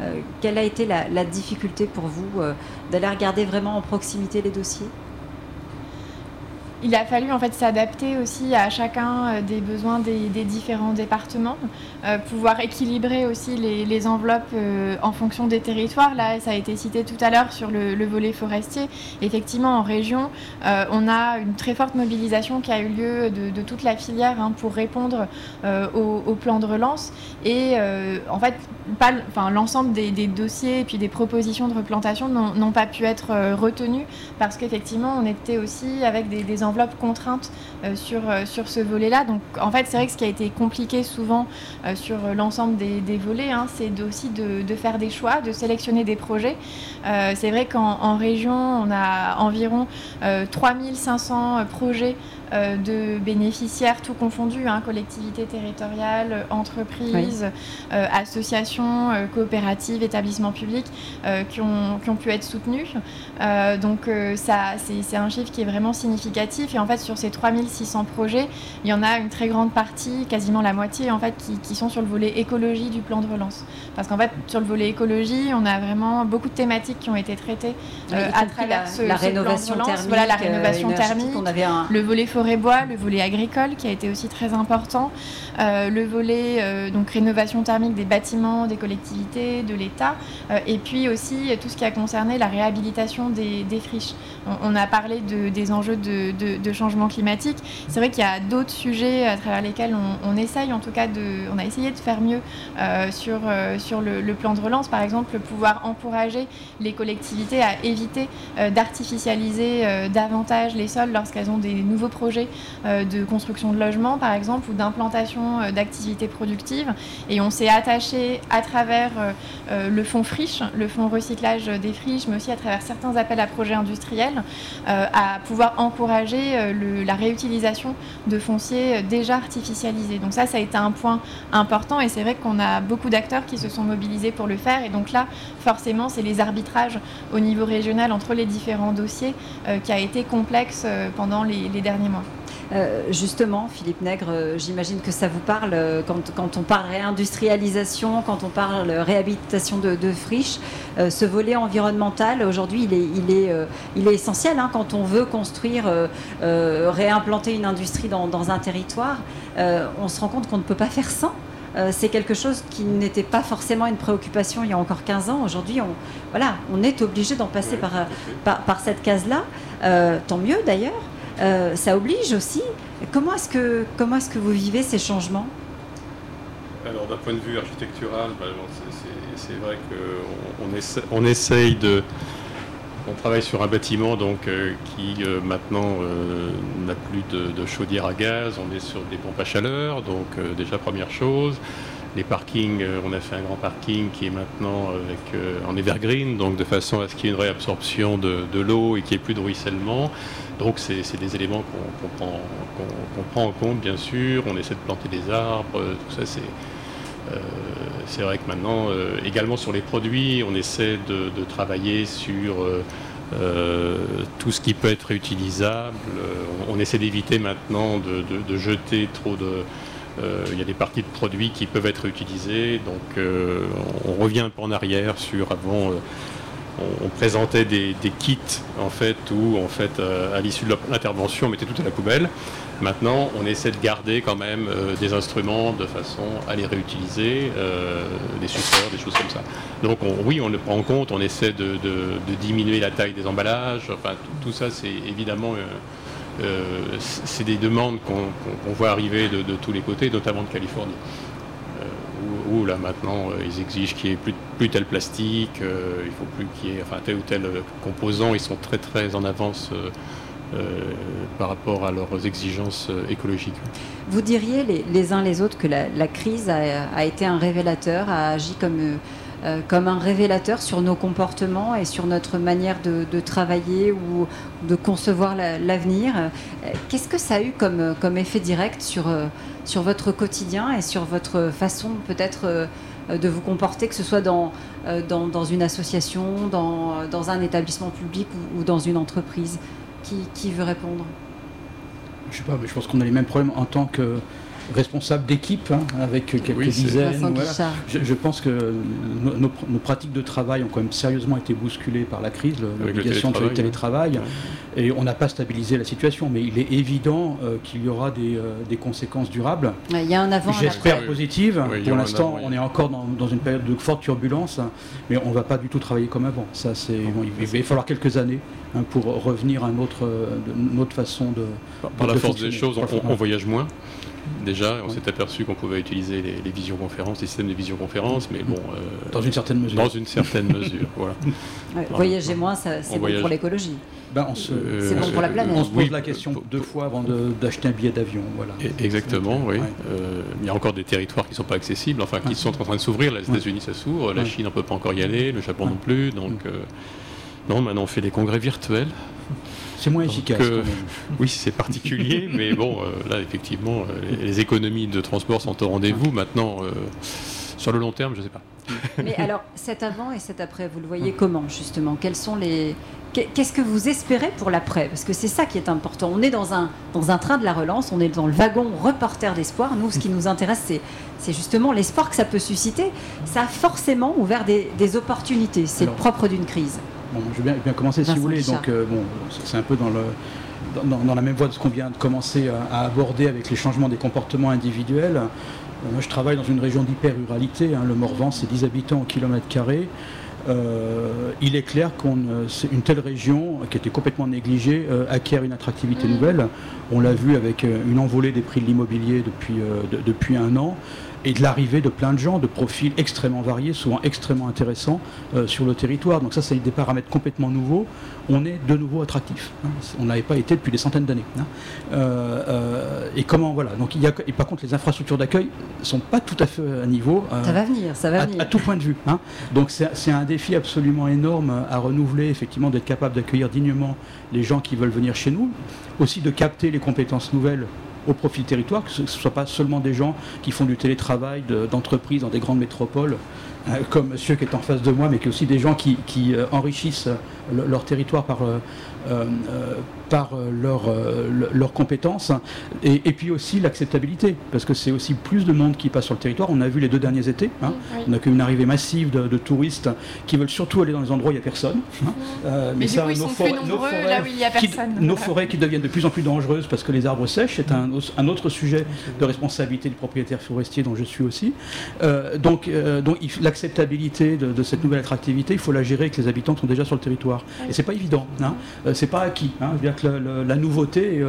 euh, quelle a été la, difficulté pour vous euh, d'aller regarder vraiment en proximité les dossiers? Il a fallu en fait s'adapter aussi à chacun euh, des besoins des, différents départements, euh, pouvoir équilibrer aussi les, enveloppes euh, en fonction des territoires. Là, ça a été cité tout à l'heure sur le, volet forestier. Effectivement, en région, on a une très forte mobilisation qui a eu lieu de, toute la filière hein, pour répondre au, plan de relance. Et en fait, l'ensemble des, dossiers et puis des propositions de replantation n'ont pas pu être retenus parce qu'effectivement, on était aussi avec des, des enveloppes contraintes sur, sur ce volet-là. Donc en fait, c'est vrai que ce qui a été compliqué souvent sur l'ensemble des, volets, hein, c'est aussi de, de, faire des choix, de sélectionner des projets. c'est vrai qu'en région, on a environ 3500 projets euh, de bénéficiaires tout confondus, hein, collectivités territoriales, entreprises, euh, associations, euh, coopératives, établissements publics qui ont, qui, ont, pu être soutenus. donc ça, c'est un chiffre qui est vraiment significatif. Et en fait, sur ces 3600 projets, il y en a une très grande partie, quasiment la moitié, en fait, qui, qui sont sur le volet écologie du plan de relance. Parce qu'en fait, sur le volet écologie, on a vraiment beaucoup de thématiques qui ont été traitées à travers la, ce, la rénovation plan de relance. Thermique, voilà, la rénovation thermique, on avait un... le volet forêt-bois, le volet agricole qui a été aussi très important, euh, le volet euh, donc rénovation thermique des bâtiments, des collectivités, de l'État, euh, et puis aussi tout ce qui a concerné la réhabilitation des, friches. On, a parlé de, des enjeux de, changement climatique. C'est vrai qu'il y a d'autres sujets à travers lesquels on, essaye, en tout cas, de, on a essayé de faire mieux sur, sur le, plan de relance, par exemple, pouvoir encourager les collectivités à éviter d'artificialiser davantage les sols lorsqu'elles ont des nouveaux projets euh, de construction de logements, par exemple, ou d'implantation euh, d'activités productives. Et on s'est attaché à travers euh, le fonds friche, le fonds recyclage des friches, mais aussi à travers certains appels à projets industriels, à pouvoir encourager la réutilisation de fonciers déjà artificialisés. Donc ça, ça a été un point important et c'est vrai qu'on a beaucoup d'acteurs qui se sont mobilisés pour le faire. Et donc là, forcément, c'est les arbitrages au niveau régional entre les différents dossiers qui a été complexe pendant les derniers mois. Euh, justement, Philippe Nègre, euh, j'imagine que ça vous parle euh, quand, on parle réindustrialisation, quand on parle réhabilitation de, friches. ce volet environnemental, aujourd'hui, il est, il est, il est essentiel hein, quand on veut construire, réimplanter une industrie dans, un territoire. on se rend compte qu'on ne peut pas faire sans. c'est quelque chose qui n'était pas forcément une préoccupation il y a encore 15 ans. Aujourd'hui, on, voilà, on est obligé d'en passer par, par, par, cette case-là. tant mieux d'ailleurs. Euh, ça oblige aussi. Comment est-ce que, est-ce que vous vivez ces changements? Alors d'un point de vue architectural, bah, c'est, vrai qu'on on, essaye de... On travaille sur un bâtiment donc, euh, qui euh, maintenant n'a plus de, chaudière à gaz, on est sur des pompes à chaleur, donc déjà première chose. Les parkings, on a fait un grand parking qui est maintenant en evergreen, donc de façon à ce qu'il y ait une réabsorption de, de l'eau et qu'il n'y ait plus de ruissellement. Donc c'est des éléments qu'on prend, en compte, bien sûr. On essaie de planter des arbres, euh, tout ça euh, c'est... vrai que maintenant, euh, également sur les produits, on essaie de, travailler sur tout ce qui peut être réutilisable. On, essaie d'éviter maintenant de, jeter trop de... Il y a des parties de produits qui peuvent être utilisées, donc on, revient un peu en arrière sur avant on, présentait des, kits en fait où en fait euh, à l'issue de l'intervention on mettait tout à la poubelle. Maintenant on essaie de garder quand même euh, des instruments de façon à les réutiliser, euh, des supports, des choses comme ça. Donc oui on le prend en compte, on essaie de, diminuer la taille des emballages, tout, ça c'est évidemment c'est des demandes qu'on voit arriver de, tous les côtés, notamment de Californie là maintenant euh, ils exigent qu'il n'y ait plus, plus, tel plastique, euh, il faut plus qu'il y ait enfin, tel ou tel euh, composant, ils sont très très en avance par rapport à leurs exigences écologiques. Vous diriez les, uns les autres que la, crise a, été un révélateur, a agi comme, comme un révélateur sur nos comportements et sur notre manière de, travailler ou de concevoir l'avenir. Qu'est-ce que ça a eu comme, comme effet direct sur sur votre quotidien et sur votre façon peut-être euh, de vous comporter, que ce soit dans, euh, une association, dans, un établissement public ou, dans une entreprise. Qui, veut répondre? Je sais pas, mais je pense qu'on a les mêmes problèmes en tant que responsable d'équipe hein, avec quelques dizaines. Je, pense que nos, pratiques de travail ont quand même sérieusement été bousculées par la crise, l'obligation de télétravail, et on n'a pas stabilisé la situation. Mais il est évident euh, qu'il y aura des, euh, des, conséquences durables. Il y a un avant. J'espère positives. Pour l'instant, on est encore dans, dans, une période de forte turbulence, mais on ne va pas du tout travailler comme avant. Ça, c'est, il va falloir quelques années hein, pour revenir à une autre, une autre façon de. Par, la force des choses, on, on voyage moins. Déjà. On s'est aperçu qu'on pouvait utiliser les, les, visioconférences, les systèmes de visioconférence, mais bon. dans une certaine mesure. Dans une certaine mesure, voilà. voyager moins, c'est bon pour l'écologie. Ben, c'est bon pour la planète. On se pose la question deux fois avant d'acheter un billet d'avion. Voilà. Exactement, oui. il y a encore des territoires qui ne sont pas accessibles, enfin qui sont en train de s'ouvrir. Les États-Unis, ça s'ouvre, la Chine, on ne peut pas encore y aller, le Japon non plus. Donc, non, maintenant on fait des congrès virtuels. C'est moins efficace. oui, c'est particulier, mais bon, euh, là, effectivement, euh, les, économies de transport sont au rendez-vous. Maintenant, euh, sur le long terme, je ne sais pas. Mais alors, cet avant et cet après, vous le voyez comment, justement? Quels sont les... Qu'est-ce que vous espérez pour l'après? Parce que c'est ça qui est important. On est dans un, dans un train de la relance, on est dans le wagon reporter d'espoir. Nous, ce qui nous intéresse, c'est justement l'espoir que ça peut susciter. Ça a forcément ouvert des, des opportunités. C'est le propre d'une crise je vais bien, commencer si vous voulez. Donc, euh, bon, c'est un peu dans, le, dans, la même voie de ce qu'on vient de commencer à, aborder avec les changements des comportements individuels. Euh, moi, je travaille dans une région d'hyper-ruralité. Hein. le Morvan, c'est 10 habitants au kilomètre carré. Euh, il est clair qu'une telle région, qui était complètement négligée, acquiert une attractivité nouvelle. On l'a vu avec une envolée des prix de l'immobilier depuis, depuis un an et de l'arrivée de plein de gens, de profils extrêmement variés, souvent extrêmement intéressants euh, sur le territoire. Donc ça, c'est des paramètres complètement nouveaux. On est de nouveau attractif. Hein. On n'avait pas été depuis des centaines d'années. Hein. Euh, euh, et comment, voilà. Donc il y a, et par contre, les infrastructures d'accueil sont pas tout à fait à niveau. ça va venir, ça va venir. À tout point de vue. Hein. Donc c'est un défi absolument énorme à renouveler, effectivement, d'être capable d'accueillir dignement les gens qui veulent venir chez nous, aussi de capter les compétences nouvelles au profit du territoire, que ce ne soit pas seulement des gens qui font du télétravail d'entreprises dans des grandes métropoles, comme monsieur qui est en face de moi, mais qui aussi des gens qui, euh, enrichissent leur territoire par, euh, par euh, euh, leurs compétences et, puis aussi l'acceptabilité, parce que c'est aussi plus de monde qui passe sur le territoire. On a vu les deux derniers étés, hein. on a qu'une arrivée massive de, touristes qui veulent surtout aller dans les endroits où il n'y a personne. Hein. Euh, mais, ça, nos, forêts, là où il y a personne. Qui, nos forêts qui deviennent de plus en plus dangereuses parce que les arbres sèchent, c'est un, un, autre sujet de responsabilité du propriétaire forestier dont je suis aussi. donc, donc l'acceptabilité de, cette nouvelle attractivité, il faut la gérer avec les habitants qui sont déjà sur le territoire. Et c'est pas évident. Hein. c'est pas acquis. Hein la nouveauté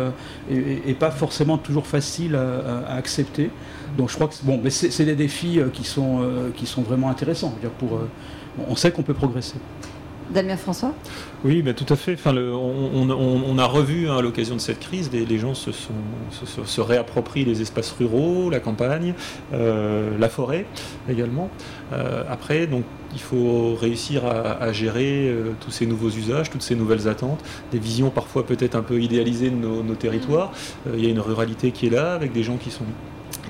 n'est euh, pas forcément toujours facile à, accepter. Donc je crois que bon, c'est des défis euh, qui sont, euh, qui sont vraiment intéressants. Pour, on sait qu'on peut progresser. Damien François Oui, ben, tout à fait. Enfin, on, a revu hein, à l'occasion de cette crise, les, gens se, sont, se, réapproprient les espaces ruraux, la campagne, la forêt également. après, donc, il faut réussir à, gérer euh, tous ces nouveaux usages, toutes ces nouvelles attentes, des visions parfois peut-être un peu idéalisées de nos, territoires. Euh, il y a une ruralité qui est là, avec des gens qui sont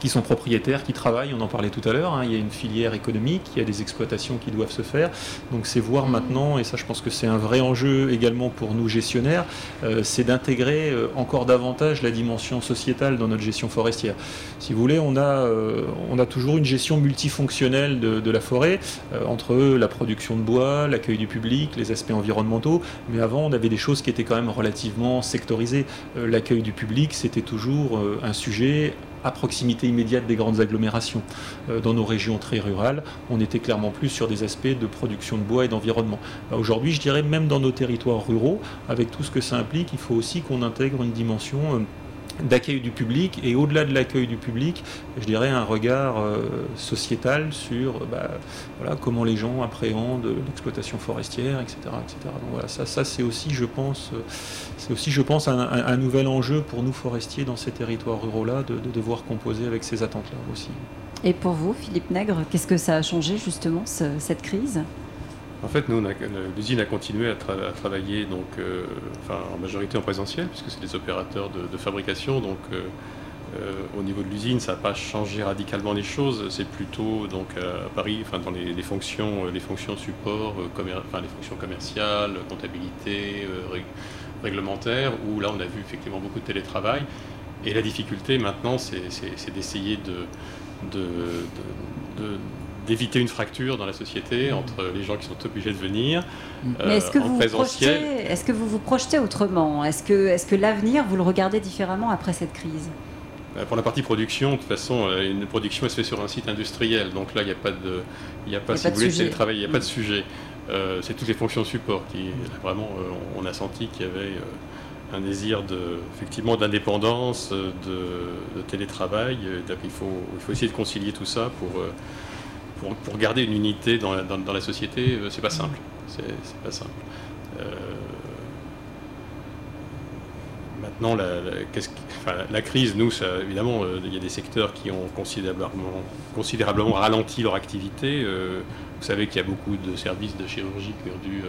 qui sont propriétaires, qui travaillent, on en parlait tout à l'heure, hein. il y a une filière économique, il y a des exploitations qui doivent se faire. Donc c'est voir maintenant, et ça je pense que c'est un vrai enjeu également pour nous gestionnaires, euh, c'est d'intégrer euh, encore davantage la dimension sociétale dans notre gestion forestière. Si vous voulez, on a, euh, on a toujours une gestion multifonctionnelle de, la forêt, entre la production de bois, l'accueil du public, les aspects environnementaux, mais avant on avait des choses qui étaient quand même relativement sectorisées. l'accueil du public, c'était toujours un sujet à proximité immédiate des grandes agglomérations. Euh, dans nos régions très rurales, on était clairement plus sur des aspects de production de bois et d'environnement. Bah, aujourd'hui, je dirais même dans nos territoires ruraux, avec tout ce que ça implique, il faut aussi qu'on intègre une dimension euh, d'accueil du public et au-delà de l'accueil du public, je dirais un regard euh, sociétal sur bah, voilà, comment les gens appréhendent l'exploitation forestière, etc. etc. Donc voilà, ça, ça c'est aussi, je pense, euh, c'est aussi, je pense, un, nouvel enjeu pour nous forestiers dans ces territoires ruraux-là de, devoir composer avec ces attentes-là aussi. Et pour vous, Philippe Nègre, qu'est-ce que ça a changé justement cette crise? En fait, nous, l'usine a continué à, travailler donc, euh, en majorité en présentiel, puisque c'est des opérateurs de, fabrication. Donc, euh, euh, au niveau de l'usine, ça n'a pas changé radicalement les choses. C'est plutôt donc, à Paris, enfin, dans les, fonctions, les fonctions support, les fonctions commerciales, comptabilité, réglementaire, où là, on a vu effectivement beaucoup de télétravail. Et la difficulté maintenant, c'est d'essayer de, de d'éviter une fracture dans la société mm. entre les gens qui sont obligés de venir Mais est-ce que, vous est-ce que vous vous projetez autrement? Est-ce que, est que l'avenir, vous le regardez différemment après cette crise? Euh, pour la partie production, de toute façon, euh, une production se fait sur un site industriel, donc là, il n'y a pas de, il y a pas, si vous voulez, il n'y a pas de sujet. Euh, c'est toutes les fonctions support qui, vraiment, on a senti qu'il y avait un désir de, effectivement d'indépendance, de, télétravail. il, faut, il faut essayer de concilier tout ça pour, pour, garder une unité dans la, dans, la société. C'est pas simple. C'est pas simple. maintenant, la, la, crise, nous, ça, évidemment, il y a des secteurs qui ont considérablement, considérablement ralenti leur activité. vous savez qu'il y a beaucoup de services de chirurgie qui ont dû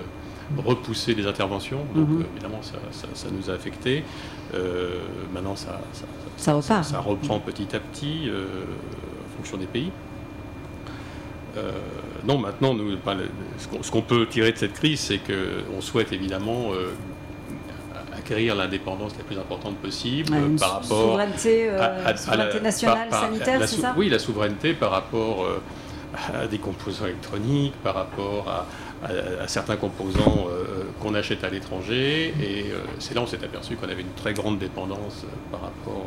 repousser les interventions. Donc mhm. euh, évidemment, ça, nous a affectés. Euh, maintenant, ça, ça, repart. ça, reprend petit à petit euh, en fonction des pays. Non, maintenant, nous, ce qu'on peut tirer de cette crise, c'est qu'on souhaite évidemment acquérir l'indépendance la plus importante possible par rapport souveraineté, à, souveraineté nationale, sanitaire, c'est ça? Oui, la souveraineté par rapport à des composants électroniques, par rapport à, à, certains composants euh, qu'on achète à l'étranger. Et euh, c'est là où on s'est aperçu qu'on avait une très grande dépendance euh, par rapport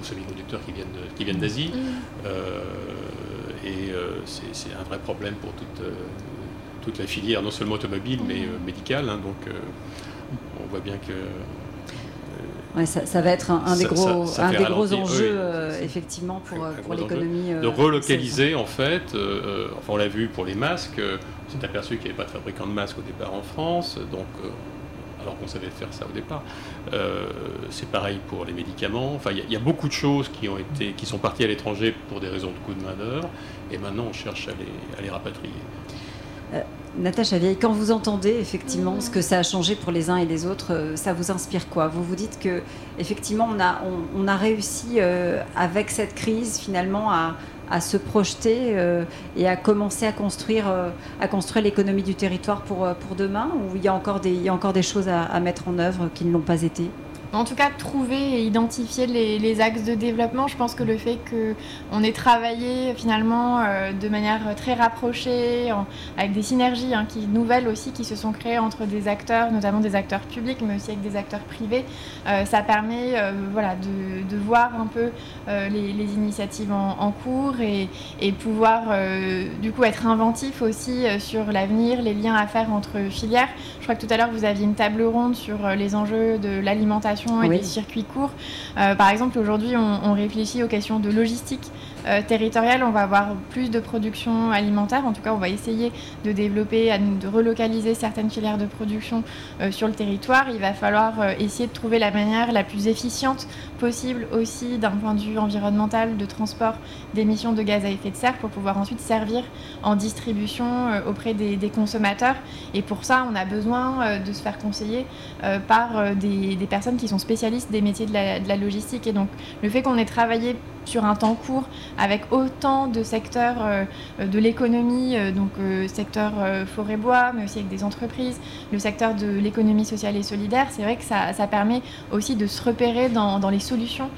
aux semi-conducteurs qui viennent, qui viennent d'Asie. Et c'est un vrai problème pour toute, toute la filière, non seulement automobile, mais médicale. Hein. donc on voit bien que ça, va être un, des gros, un des gros enjeux, euh, effectivement, pour, pour l'économie. de euh, relocaliser, en fait, euh, enfin, on l'a vu pour les masques, on s'est aperçu qu'il n'y avait pas de fabricant de masques au départ en France, donc, alors qu'on savait faire ça au départ. c'est pareil pour les médicaments. Enfin, il y, a beaucoup de choses qui, ont été, qui sont parties à l'étranger pour des raisons de coût de main-d'œuvre, et maintenant on cherche à les, à les rapatrier. Natacha Vieille, quand vous entendez effectivement ce que ça a changé pour les uns et les autres, euh, ça vous inspire quoi? Vous vous dites que effectivement on a, on, a réussi euh, avec cette crise finalement à, se projeter euh, et à commencer à construire, à construire l'économie du territoire pour, pour demain Ou il y, a encore des, il encore des choses à, à mettre en œuvre qui ne l'ont pas été? En tout cas, trouver et identifier les, axes de développement. Je pense que le fait qu'on ait travaillé finalement euh, de manière très rapprochée, avec des synergies hein, nouvelles aussi qui se sont créées entre des acteurs, notamment des acteurs publics, mais aussi avec des acteurs privés, euh, ça permet euh, voilà, de, voir un peu les, initiatives en, cours et, et pouvoir du coup être inventif aussi sur l'avenir, les liens à faire entre filières. Je crois que tout à l'heure, vous aviez une table ronde sur les enjeux de l'alimentation et des circuits courts. Euh, par exemple, aujourd'hui, on, réfléchit aux questions de logistique euh. On va avoir plus de production alimentaire. En tout cas, on va essayer de développer, de relocaliser certaines filières de production euh, sur le territoire. Il va falloir essayer de trouver la manière la plus efficiente possible aussi d'un point de vue environnemental, de transport d'émissions de gaz à effet de serre pour pouvoir ensuite servir en distribution auprès des, consommateurs. Et pour ça, on a besoin de se faire conseiller par des personnes qui sont spécialistes des métiers de la, logistique. Et donc, le fait qu'on ait travaillé sur un temps court avec autant de secteurs euh, de l'économie, euh, donc euh, secteur forêt-bois, mais aussi avec des entreprises, le secteur de l'économie sociale et solidaire, c'est vrai que ça, permet aussi de se repérer dans, les solutions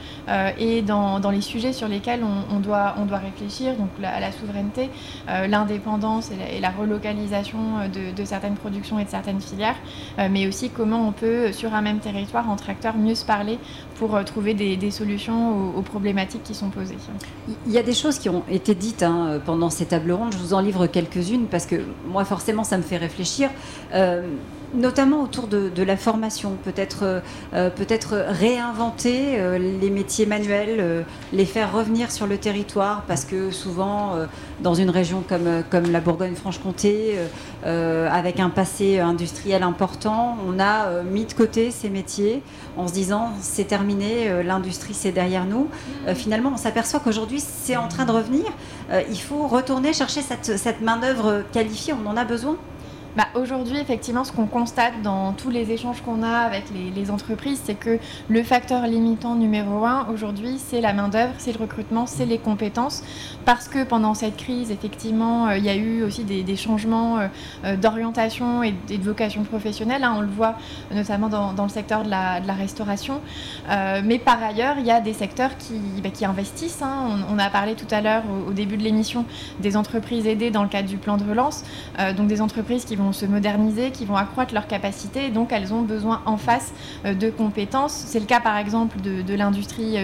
et dans, les sujets sur lesquels on, doit, réfléchir, donc la, la souveraineté, l'indépendance et, la relocalisation de, certaines productions et de certaines filières, mais aussi comment on peut, sur un même territoire, entre acteurs, mieux se parler pour trouver des, solutions aux, aux problématiques qui sont posées. Il y a des choses qui ont été dites hein, pendant ces tables rondes. Je vous en livre quelques-unes parce que moi, forcément, ça me fait réfléchir. Euh, notamment autour de, la formation, peut-être euh, peut-être réinventer euh, les métiers manuels, les faire revenir sur le territoire, parce que souvent, dans une région comme, comme la Bourgogne-Franche-Comté, avec un passé industriel important, on a mis de côté ces métiers en se disant c'est terminé, l'industrie c'est derrière nous. finalement, on s'aperçoit qu'aujourd'hui c'est en train de revenir. il faut retourner chercher cette, cette main-d'œuvre qualifiée, on en a besoin. Bah, aujourd'hui, effectivement, ce qu'on constate dans tous les échanges qu'on a avec les, entreprises, c'est que le facteur limitant numéro un aujourd'hui, c'est la main-d'œuvre, c'est le recrutement, c'est les compétences. Parce que pendant cette crise, effectivement, euh, il y a eu aussi des, changements euh, euh, d'orientation et, de vocation professionnelle. Hein. on le voit notamment dans, le secteur de la, restauration. mais par ailleurs, il y a des secteurs qui, bah, investissent. Hein. On, a parlé tout à l'heure, au, début de l'émission, des entreprises aidées dans le cadre du plan de relance. donc des entreprises qui vont se moderniser, qui vont accroître leurs capacités, et donc elles ont besoin en face euh, de compétences. C'est le cas par exemple de, l'industrie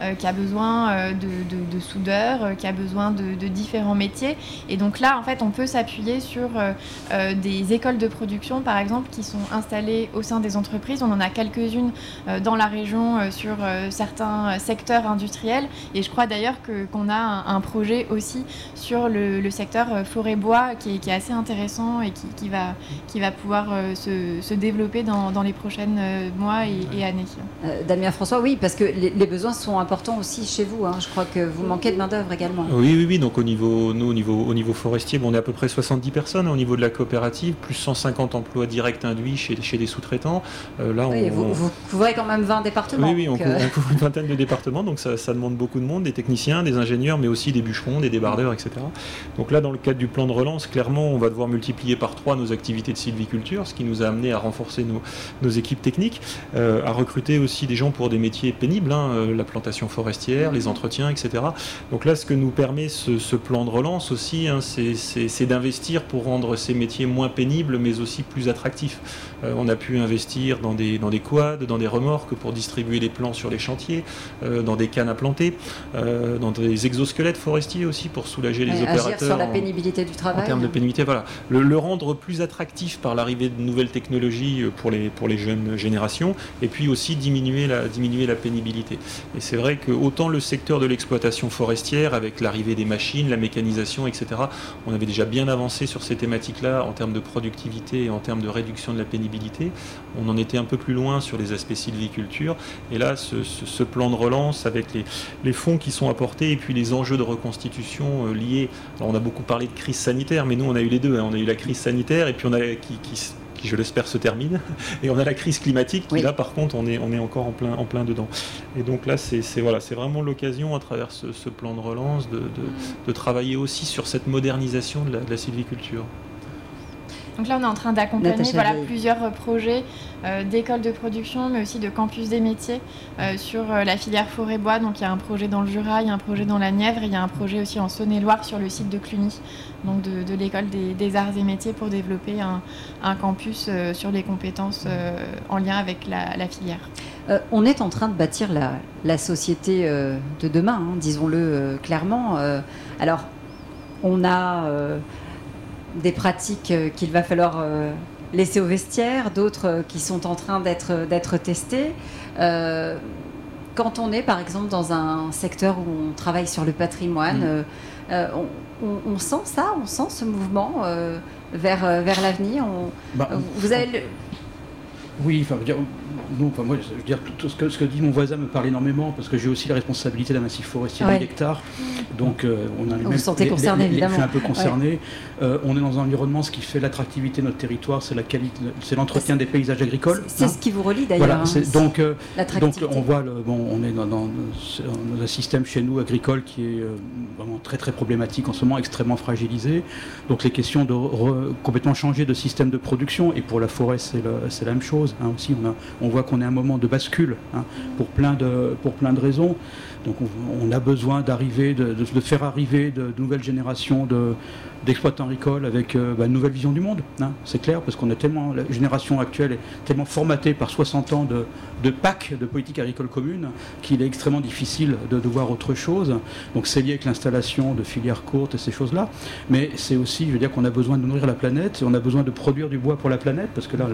euh, qui a besoin de, soudeurs, qui a besoin de, différents métiers. Et donc là, en fait, on peut s'appuyer sur des écoles de production, par exemple, qui sont installées au sein des entreprises. On en a quelques-unes dans la région sur certains secteurs industriels. Et je crois d'ailleurs qu'on a un, projet aussi sur le, secteur forêt-bois qui, est assez intéressant et qui, va, qui va pouvoir se, se, développer dans, dans les prochaines mois et, années. Euh, Damien François, oui, parce que les, besoins sont importants aussi chez vous. Hein. Je crois que vous manquez de main-d'œuvre également. Oui, oui, oui. Donc au niveau, nous, au niveau, au niveau forestier, on est à peu près 70 personnes au niveau de la coopérative, plus 150 emplois directs induits chez, chez des sous-traitants. Euh, là, on, vous, couvrez quand même 20 départements. Oui, oui, on, euh. couvre, une vingtaine de départements, donc ça, ça, demande beaucoup de monde, des techniciens, des ingénieurs, mais aussi des bûcherons, des débardeurs, etc. Donc là, dans le cadre du plan de relance, clairement, on va devoir multiplier par trois nos activités de sylviculture, ce qui nous a amené à renforcer nos, nos équipes techniques, à recruter aussi des gens pour des métiers pénibles, hein, euh, la plantation forestière, les entretiens, etc. Donc là, ce que nous permet ce, plan de relance aussi, hein, c'est d'investir pour rendre ces métiers moins pénibles, mais aussi plus attractifs. Euh, on a pu investir dans des, dans des quads, dans des remorques pour distribuer les plants sur les chantiers, euh, dans des cannes à planter, dans des exosquelettes forestiers aussi pour soulager les opérateurs. sur la pénibilité du travail. En termes de pénibilité, voilà. Le, le rendre plus attractif par l'arrivée de nouvelles technologies pour les, pour les jeunes générations, et puis aussi diminuer la, diminuer la pénibilité. Et c'est vrai que autant le secteur de l'exploitation forestière, avec l'arrivée des machines, la mécanisation, etc., on avait déjà bien avancé sur ces thématiques-là en termes de productivité et en termes de réduction de la pénibilité. On en était un peu plus loin sur les aspects sylviculture. Et là, ce, plan de relance avec les, les, fonds qui sont apportés et puis les enjeux de reconstitution euh, liés. Alors on a beaucoup parlé de crise sanitaire, mais nous on a eu les deux. Hein. On a eu la crise sanitaire et puis on a qui, qui qui je l'espère se termine. Et on a la crise climatique qui là par contre on est, on est encore en plein, en plein dedans. Et donc là c'est voilà, vraiment l'occasion à travers ce, plan de relance de, de, travailler aussi sur cette modernisation de la, de la sylviculture. Donc là, on est en train d'accompagner voilà, plusieurs projets euh, d'écoles de production, mais aussi de campus des métiers euh, sur euh, la filière forêt-bois. Donc il y a un projet dans le Jura, il y a un projet dans la Nièvre, et il y a un projet aussi en Saône-et-Loire sur le site de Cluny, donc de, l'école des, arts et métiers pour développer un, campus sur les compétences en lien avec la, filière. on est en train de bâtir la, société de demain, hein, disons-le clairement. alors, on a des pratiques euh, qu'il va falloir euh, laisser au vestiaire, d'autres euh, qui sont en train d'être testées. quand on est par exemple dans un secteur où on travaille sur le patrimoine, mm. on, sent ça, on sent ce mouvement vers, vers l'avenir. Bah, vous avez Oui, enfin, non, moi, je veux dire, tout, ce, que, ce, que, dit mon voisin me parle énormément parce que j'ai aussi la responsabilité d'un massif forestier de d'hectares. Donc, euh, on a les Vous mêmes. Sentez concerné, évidemment. Je suis un peu concerné. Euh, on est dans un environnement, ce qui fait l'attractivité de notre territoire, c'est la qualité, c'est l'entretien des paysages agricoles. C'est ce qui vous relie d'ailleurs. Voilà, hein, donc, euh, donc, on voit, le, bon, on est dans, un système chez nous agricole qui est vraiment très très problématique en ce moment, extrêmement fragilisé. Donc, les questions de complètement changer de système de production. Et pour la forêt, c'est la même chose. Hein, aussi, on, a, on voit qu'on est à un moment de bascule hein, pour, plein de, de raisons. Donc on, a besoin de, de, faire arriver de, nouvelles générations d'exploitants agricoles avec euh, bah, une nouvelle vision du monde. Hein, c'est clair, parce qu'on est tellement, la génération actuelle est tellement formatée par 60 ans de, de PAC, de politique agricole commune, qu'il est extrêmement difficile de, de voir autre chose. Donc c'est lié avec l'installation de filières courtes et ces choses-là. Mais c'est aussi, je veux dire, qu'on a besoin de nourrir la planète, on a besoin de produire du bois pour la planète, parce que là,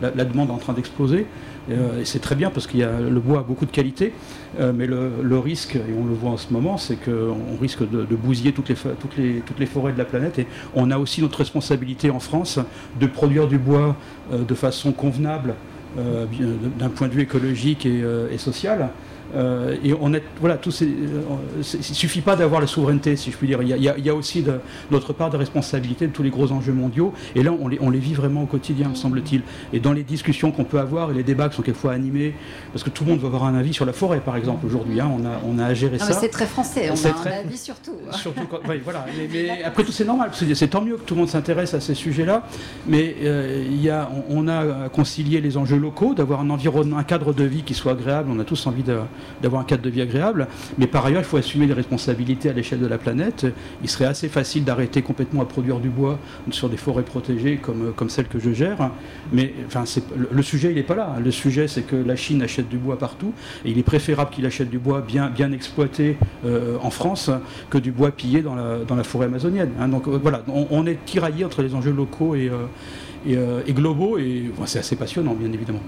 la, demande est en train d'exploser. Euh, et c'est très bien parce que le bois a beaucoup de qualité, euh, mais le, risque, et on le voit en ce moment, c'est qu'on risque de, bousiller toutes les, toutes, les, toutes les forêts de la planète. Et on a aussi notre responsabilité en France de produire du bois euh, de façon convenable d'un point de vue écologique et, et social. Euh, et on est, voilà, tout ces, euh, il suffit pas d'avoir la souveraineté, si je puis dire. Il y a, aussi de notre part de responsabilité de tous les gros enjeux mondiaux. Et là, on les, on les vit vraiment au quotidien, me semble-t-il. Et dans les discussions qu'on peut avoir et les débats qui sont quelquefois animés, parce que tout le monde va avoir un avis sur la forêt, par exemple, aujourd'hui. Hein, on, a, on a à gérer ça. C'est très français, on a un avis surtout. surtout voilà. Mais, après tout, c'est normal. C'est tant mieux que tout le monde s'intéresse à ces sujets-là. Mais euh, il y a, on, a à concilier les enjeux locaux, d'avoir un environnement, un cadre de vie qui soit agréable. On a tous envie de d'avoir un cadre de vie agréable. Mais par ailleurs, il faut assumer les responsabilités à l'échelle de la planète. Il serait assez facile d'arrêter complètement à produire du bois sur des forêts protégées comme, comme celle que je gère. Mais enfin, le, sujet, il n'est pas là. Le sujet, c'est que la Chine achète du bois partout. Et il est préférable qu'il achète du bois bien, bien exploité euh, en France que du bois pillé dans la, dans la forêt amazonienne. Hein. donc euh, voilà, on, est tiraillé entre les enjeux locaux et, euh, et, globaux. Et c'est assez passionnant, bien évidemment.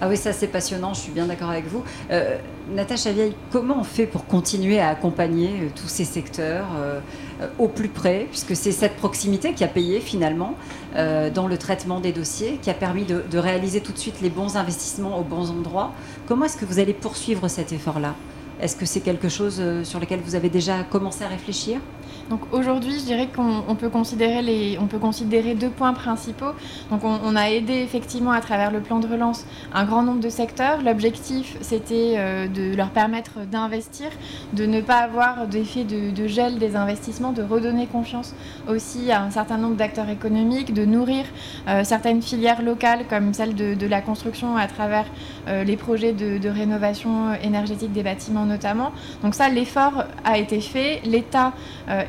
Ah oui, ça c'est passionnant, je suis bien d'accord avec vous. Euh, Natacha Vieille, comment on fait pour continuer à accompagner euh, tous ces secteurs euh, au plus près, puisque c'est cette proximité qui a payé finalement dans le traitement des dossiers, qui a permis de, de réaliser tout de suite les bons investissements aux bons endroits? Comment est-ce que vous allez poursuivre cet effort-là? Est-ce que c'est quelque chose sur lequel vous avez déjà commencé à réfléchir? Donc aujourd'hui, je dirais qu'on peut considérer peut considérer deux points principaux. Donc on, a aidé effectivement à travers le plan de relance un grand nombre de secteurs. L'objectif, c'était euh, de leur permettre d'investir, de ne pas avoir d'effet de, gel des investissements, de redonner confiance aussi à un certain nombre d'acteurs économiques, de nourrir euh, certaines filières locales comme celle de, la construction à travers euh, les projets de, de rénovation énergétique des bâtiments notamment. Donc ça, l'effort a été fait. L'État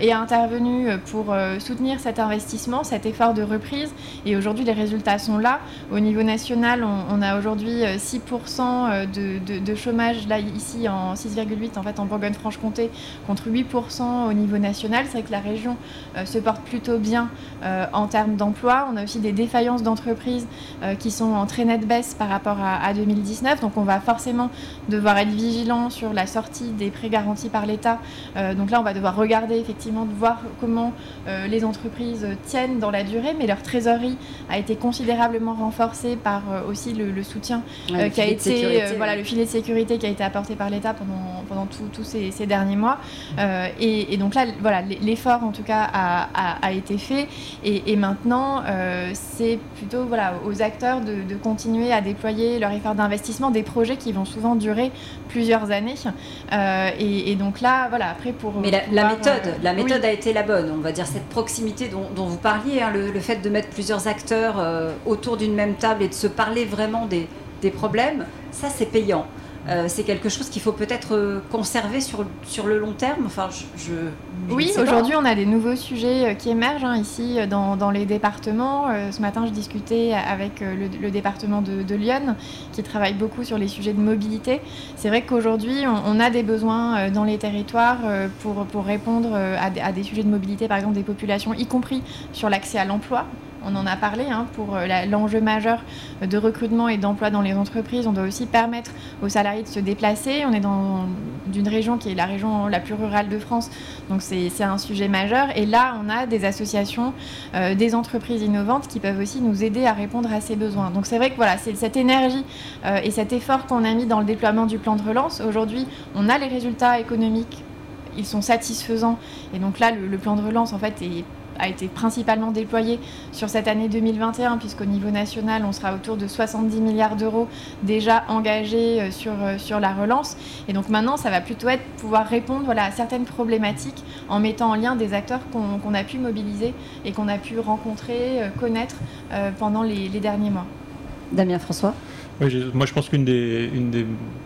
est intervenu euh, pour euh, soutenir cet investissement, cet effort de reprise. Et aujourd'hui, les résultats sont là. Au niveau national, on, a aujourd'hui 6% euh, de, chômage, là, ici, en 6,8% en fait en Bourgogne-Franche-Comté, contre 8% au niveau national. C'est vrai que la région se porte plutôt bien en termes d'emploi. On a aussi des défaillances d'entreprises qui sont en très nette baisse par rapport à 2019. Donc on va forcément devoir être vigilant sur la sortie des prêts garantis par l'État. donc là, on va devoir regarder effectivement de voir comment euh, les entreprises tiennent dans la durée, mais leur trésorerie a été considérablement renforcée par euh, aussi le, soutien euh, qui a été, voilà, le filet de sécurité qui a été apporté par l'État pendant, pendant tous ces, ces, derniers mois. Et, donc là, voilà, l'effort en tout cas a, été fait. Et, maintenant, c'est plutôt voilà, aux acteurs de, de, continuer à déployer leur effort d'investissement, des projets qui vont souvent durer plusieurs années. Et, donc là, voilà, après pour. Mais la, méthode, la méthode a été la bonne, on va dire cette proximité dont, vous parliez, hein, le, fait de mettre plusieurs acteurs euh, autour d'une même table et de se parler vraiment des problèmes, ça c'est payant. Euh, c'est quelque chose qu'il faut peut-être euh, conserver sur, sur le long terme. Enfin, je, oui, aujourd'hui, on a des nouveaux sujets qui émergent hein, ici dans, dans, les départements. ce matin, je discutais avec le, département de, de, Lyon, qui travaille beaucoup sur les sujets de mobilité. C'est vrai qu'aujourd'hui, on, a des besoins dans les territoires pour, pour répondre à, à des sujets de mobilité, par exemple des populations, y compris sur l'accès à l'emploi on en a parlé, hein, pour euh, l'enjeu majeur de recrutement et d'emploi dans les entreprises, on doit aussi permettre aux salariés de se déplacer. On est dans une région qui est la région la plus rurale de France, donc c'est un sujet majeur. Et là, on a des associations, euh, des entreprises innovantes qui peuvent aussi nous aider à répondre à ces besoins. Donc c'est vrai que voilà, c'est cette énergie euh, et cet effort qu'on a mis dans le déploiement du plan de relance. Aujourd'hui, on a les résultats économiques ils sont satisfaisants. Et donc là, le, le, plan de relance, en fait, est a été principalement déployé sur cette année 2021, puisqu'au niveau national, on sera autour de 70 milliards d'euros déjà engagés euh, sur, euh, sur la relance. Et donc maintenant, ça va plutôt être pouvoir répondre voilà, à certaines problématiques en mettant en lien des acteurs qu'on a pu mobiliser et qu'on a pu rencontrer, euh, connaître pendant les, les derniers mois. Damien François moi, je pense qu'une des,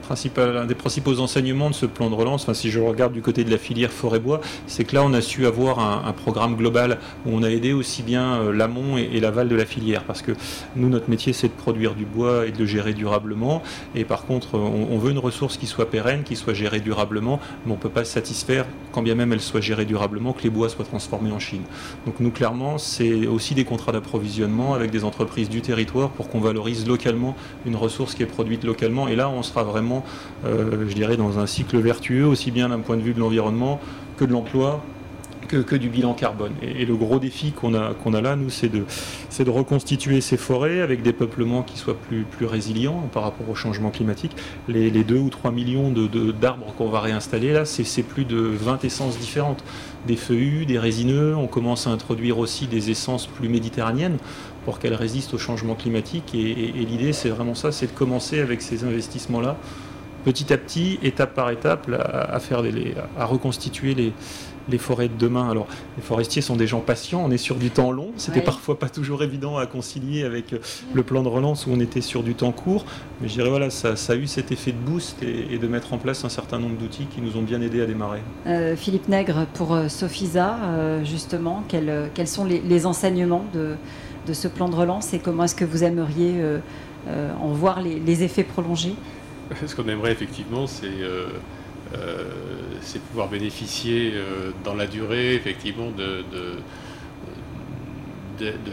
principales, des principaux enseignements de ce plan de relance, enfin, si je regarde du côté de la filière forêt-bois, c'est que là, on a su avoir un, programme global où on a aidé aussi bien euh, l'amont et, l'aval de la filière. Parce que nous, notre métier, c'est de produire du bois et de le gérer durablement. Et par contre, on, veut une ressource qui soit pérenne, qui soit gérée durablement, mais on ne peut pas se satisfaire, quand bien même elle soit gérée durablement, que les bois soient transformés en Chine. Donc nous, clairement, c'est aussi des contrats d'approvisionnement avec des entreprises du territoire pour qu'on valorise localement une ressource qui est produite localement. Et là, on sera vraiment, euh, je dirais, dans un cycle vertueux, aussi bien d'un point de vue de l'environnement que de l'emploi, que, du bilan carbone. Et, le gros défi qu'on a, qu'on a là, nous, c'est de, de reconstituer ces forêts avec des peuplements qui soient plus, plus résilients par rapport au changement climatique. Les, les 2 ou 3 millions d'arbres de, qu'on va réinstaller là, c'est plus de 20 essences différentes. Des feuillus, des résineux, on commence à introduire aussi des essences plus méditerranéennes pour qu'elles résistent au changement climatique. Et, l'idée, c'est vraiment ça, c'est de commencer avec ces investissements-là, petit à petit, étape par étape, à, faire des, à reconstituer les, les forêts de demain. Alors, les forestiers sont des gens patients, on est sur du temps long. C'était parfois pas toujours évident à concilier avec le plan de relance où on était sur du temps court. Mais je dirais, voilà, ça, a eu cet effet de boost et, de mettre en place un certain nombre d'outils qui nous ont bien aidés à démarrer. Euh, Philippe Nègre, pour euh, Sophisa, euh, justement, quels, quels, sont les, enseignements de, de, ce plan de relance et comment est-ce que vous aimeriez en voir les, effets prolongés Ce qu'on aimerait effectivement, c'est euh, pouvoir bénéficier euh, dans la durée effectivement de,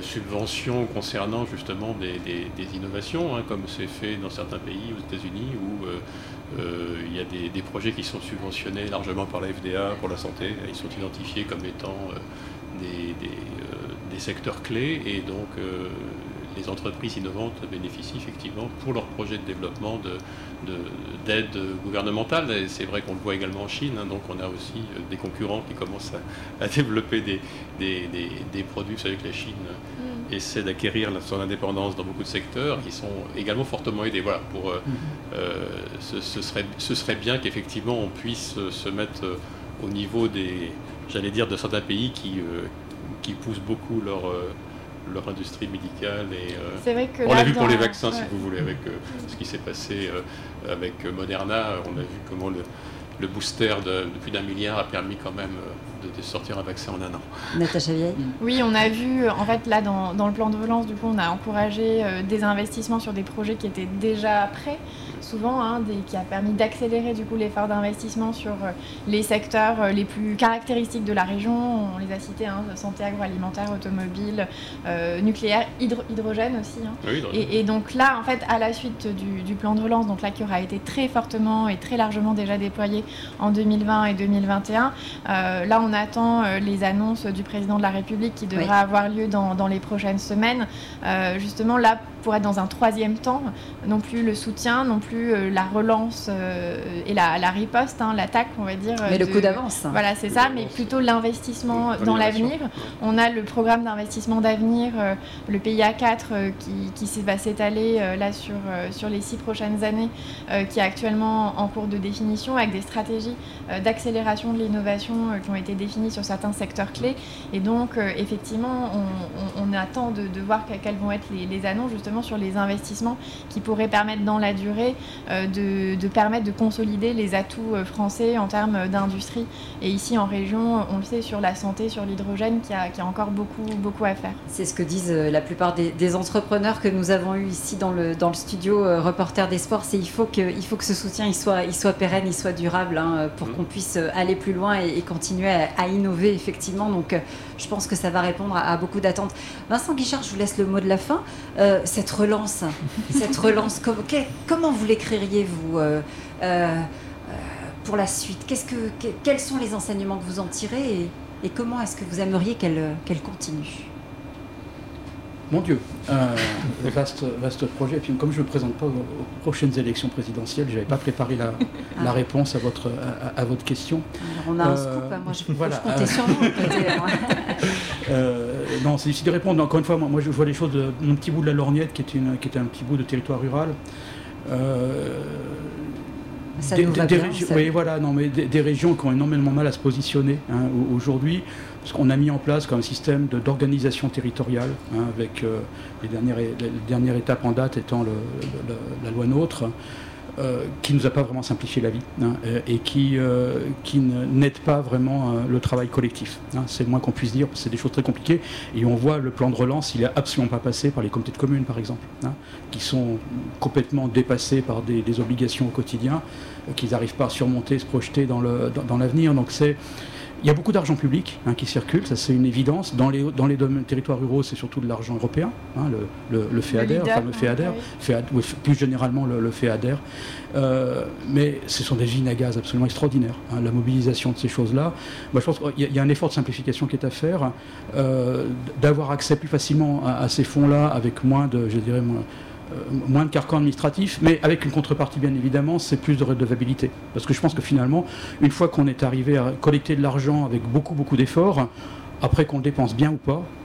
subventions concernant justement des, innovations, hein, comme c'est fait dans certains pays aux États-Unis où euh, il y a des, projets qui sont subventionnés largement par la FDA pour la santé. Ils sont identifiés comme étant des, secteurs clés et donc les entreprises innovantes bénéficient effectivement pour leurs projets de développement d'aide de, gouvernementale. Et c'est vrai qu'on le voit également en Chine, hein. donc on a aussi euh, des concurrents qui commencent à, développer des, des, produits. Vous savez que la Chine mm. essaie d'acquérir son indépendance dans beaucoup de secteurs qui sont également fortement aidés. Voilà, pour, euh, mm. euh, ce, serait, ce serait bien qu'effectivement on puisse se mettre au niveau des, j'allais dire, de certains pays qui, qui poussent beaucoup leur leur industrie médicale. Et, euh, on l'a vu pour les vaccins, si vous voulez, avec euh, ce qui s'est passé euh, avec Moderna. On a vu comment le, le booster de, plus d'un milliard a permis quand même de, sortir un vaccin en un an. Natacha Vieille? Oui, on a vu, en fait, là, dans, dans, le plan de relance, du coup, on a encouragé des investissements sur des projets qui étaient déjà prêts souvent, hein, qui a permis d'accélérer du coup l'effort d'investissement sur euh, les secteurs euh, les plus caractéristiques de la région. On les a cités hein, santé agroalimentaire, automobile, euh, nucléaire, hydrogène aussi. Hein. et, donc là, en fait, à la suite du, plan de relance, donc là qui aura été très fortement et très largement déjà déployé en 2020 et 2021, là on attend les annonces du président de la République qui devraient avoir lieu dans, dans, les prochaines semaines. justement là pour être dans un troisième temps, non plus le soutien, non plus euh, la relance euh, et la, riposte, hein, l'attaque, on va dire. Mais le coup d'avance. Voilà, c'est ça, mais plutôt l'investissement dans l'avenir. On a le programme d'investissement d'avenir, euh, le PIA 4, qui, qui, va s'étaler là sur, sur les six prochaines années, qui est actuellement en cours de définition, avec des stratégies d'accélération de l'innovation qui ont été définies sur certains secteurs clés. Et donc, effectivement, on, attend de, voir quelles vont être les, les annonces, justement sur les investissements qui pourraient permettre dans la durée euh, de, permettre de consolider les atouts euh, français en termes d'industrie. Et ici en région, on le sait sur la santé, sur l'hydrogène, qui a, a, encore beaucoup, beaucoup à faire. C'est ce que disent euh, la plupart des, entrepreneurs que nous avons eu ici dans le, dans le studio Reporter des Sports. C'est il faut que, il faut que ce soutien il soit, il soit pérenne, il soit durable hein, pour mmh. qu'on puisse aller plus loin et, continuer à, innover effectivement. Donc je pense que ça va répondre à, beaucoup d'attentes. Vincent Guichard, je vous laisse le mot de la fin cette relance, cette relance, comment vous l'écririez vous euh, euh, pour la suite? Quels sont les enseignements que vous en tirez et, comment est-ce que vous aimeriez qu'elle continue? Mon Dieu, un vaste, vaste projet. Et puis, comme je ne me présente pas aux, prochaines élections présidentielles, je n'avais pas préparé la, ah. réponse à votre, à, votre question. Alors on a un scoop, hein. moi je, voilà. je comptais sur vous. euh, non, c'est difficile de répondre. Encore une fois, moi, je vois les choses de mon petit bout de la lorgnette, qui est, une, qui est un petit bout de territoire rural. Euh, des, régions, oui, voilà, non, mais des, régions qui ont énormément mal à se positionner hein, aujourd'hui, parce qu'on a mis en place comme un système d'organisation territoriale, hein, avec euh, les, dernières, les, dernières, étapes en date étant la loi NOTRe, euh, qui nous a pas vraiment simplifié la vie hein, et qui, euh, qui n'aide pas vraiment le travail collectif. Hein. c'est le moins qu'on puisse dire, c'est des choses très compliquées. Et on voit le plan de relance, il n'est absolument pas passé par les comités de communes, par exemple, qui sont complètement dépassés par des, obligations au quotidien, qu'ils n'arrivent pas à surmonter, se projeter dans l'avenir. Dans, Donc c'est il y a beaucoup d'argent public hein, qui circule, ça c'est une évidence. Dans les, dans les domaines, territoires ruraux, c'est surtout de l'argent européen, hein, le, le, FEADER, le fameux FEADER, plus généralement le, FEADER. Euh, mais ce sont des usines à gaz absolument extraordinaires. Hein, la mobilisation de ces choses-là. Moi, je pense qu'il y, a un effort de simplification qui est à faire, euh, d'avoir accès plus facilement à, à ces fonds-là avec moins de, je dirais, moins, moins de carcan administratif, mais avec une contrepartie bien évidemment, c'est plus de redevabilité. Parce que je pense que finalement, une fois qu'on est arrivé à collecter de l'argent avec beaucoup beaucoup d'efforts, après qu'on le dépense bien ou pas, euh,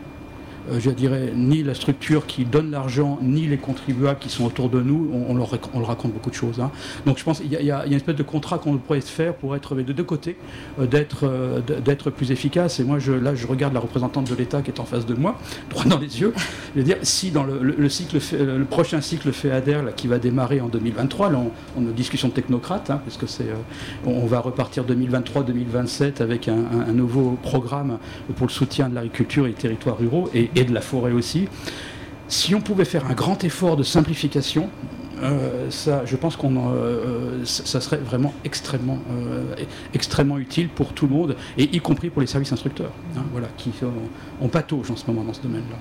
je dirais, ni la structure qui donne l'argent, ni les contribuables qui sont autour de nous, on, leur, raconte beaucoup de choses. Hein. Donc je pense qu'il y, a une espèce de contrat qu'on pourrait faire pour être de deux côtés, euh, euh, d'être plus efficace. Et moi, là, je regarde la représentante de l'État qui est en face de moi, droit dans les yeux. Je veux dire, si dans le, cycle, le prochain cycle FEADER qui va démarrer en 2023, là, on, a une discussion technocrate, hein, c'est, on va repartir 2023-2027 avec un, nouveau programme pour le soutien de l'agriculture et des territoires ruraux. Et, et de la forêt aussi. Si on pouvait faire un grand effort de simplification, euh, ça, je pense qu'on, euh, euh, ça serait vraiment extrêmement, extrêmement utile pour tout le monde, et y compris pour les services instructeurs, hein, voilà, qui ont patauge en ce moment dans ce domaine-là.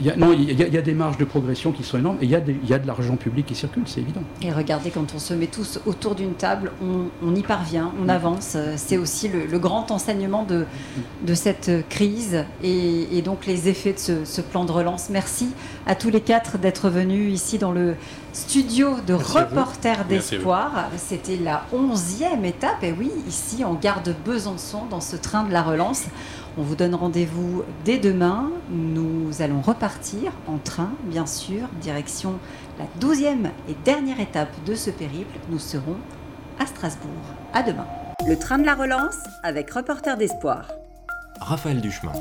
Il y a, non, il y, a, des marges de progression qui sont énormes et il y a, il y a de l'argent public qui circule, c'est évident. Et regardez, quand on se met tous autour d'une table, on, y parvient, on mm. avance. C'est aussi le, grand enseignement de, de cette crise et, donc les effets de ce, plan de relance. Merci à tous les quatre d'être venus ici dans le studio de Reporters d'Espoir. C'était la onzième étape, et oui, ici en gare de Besançon, dans ce train de la relance. On vous donne rendez-vous dès demain. Nous allons repartir en train, bien sûr, direction la douzième et dernière étape de ce périple. Nous serons à Strasbourg. À demain. Le train de la relance avec Reporter d'Espoir. Raphaël Duchemin.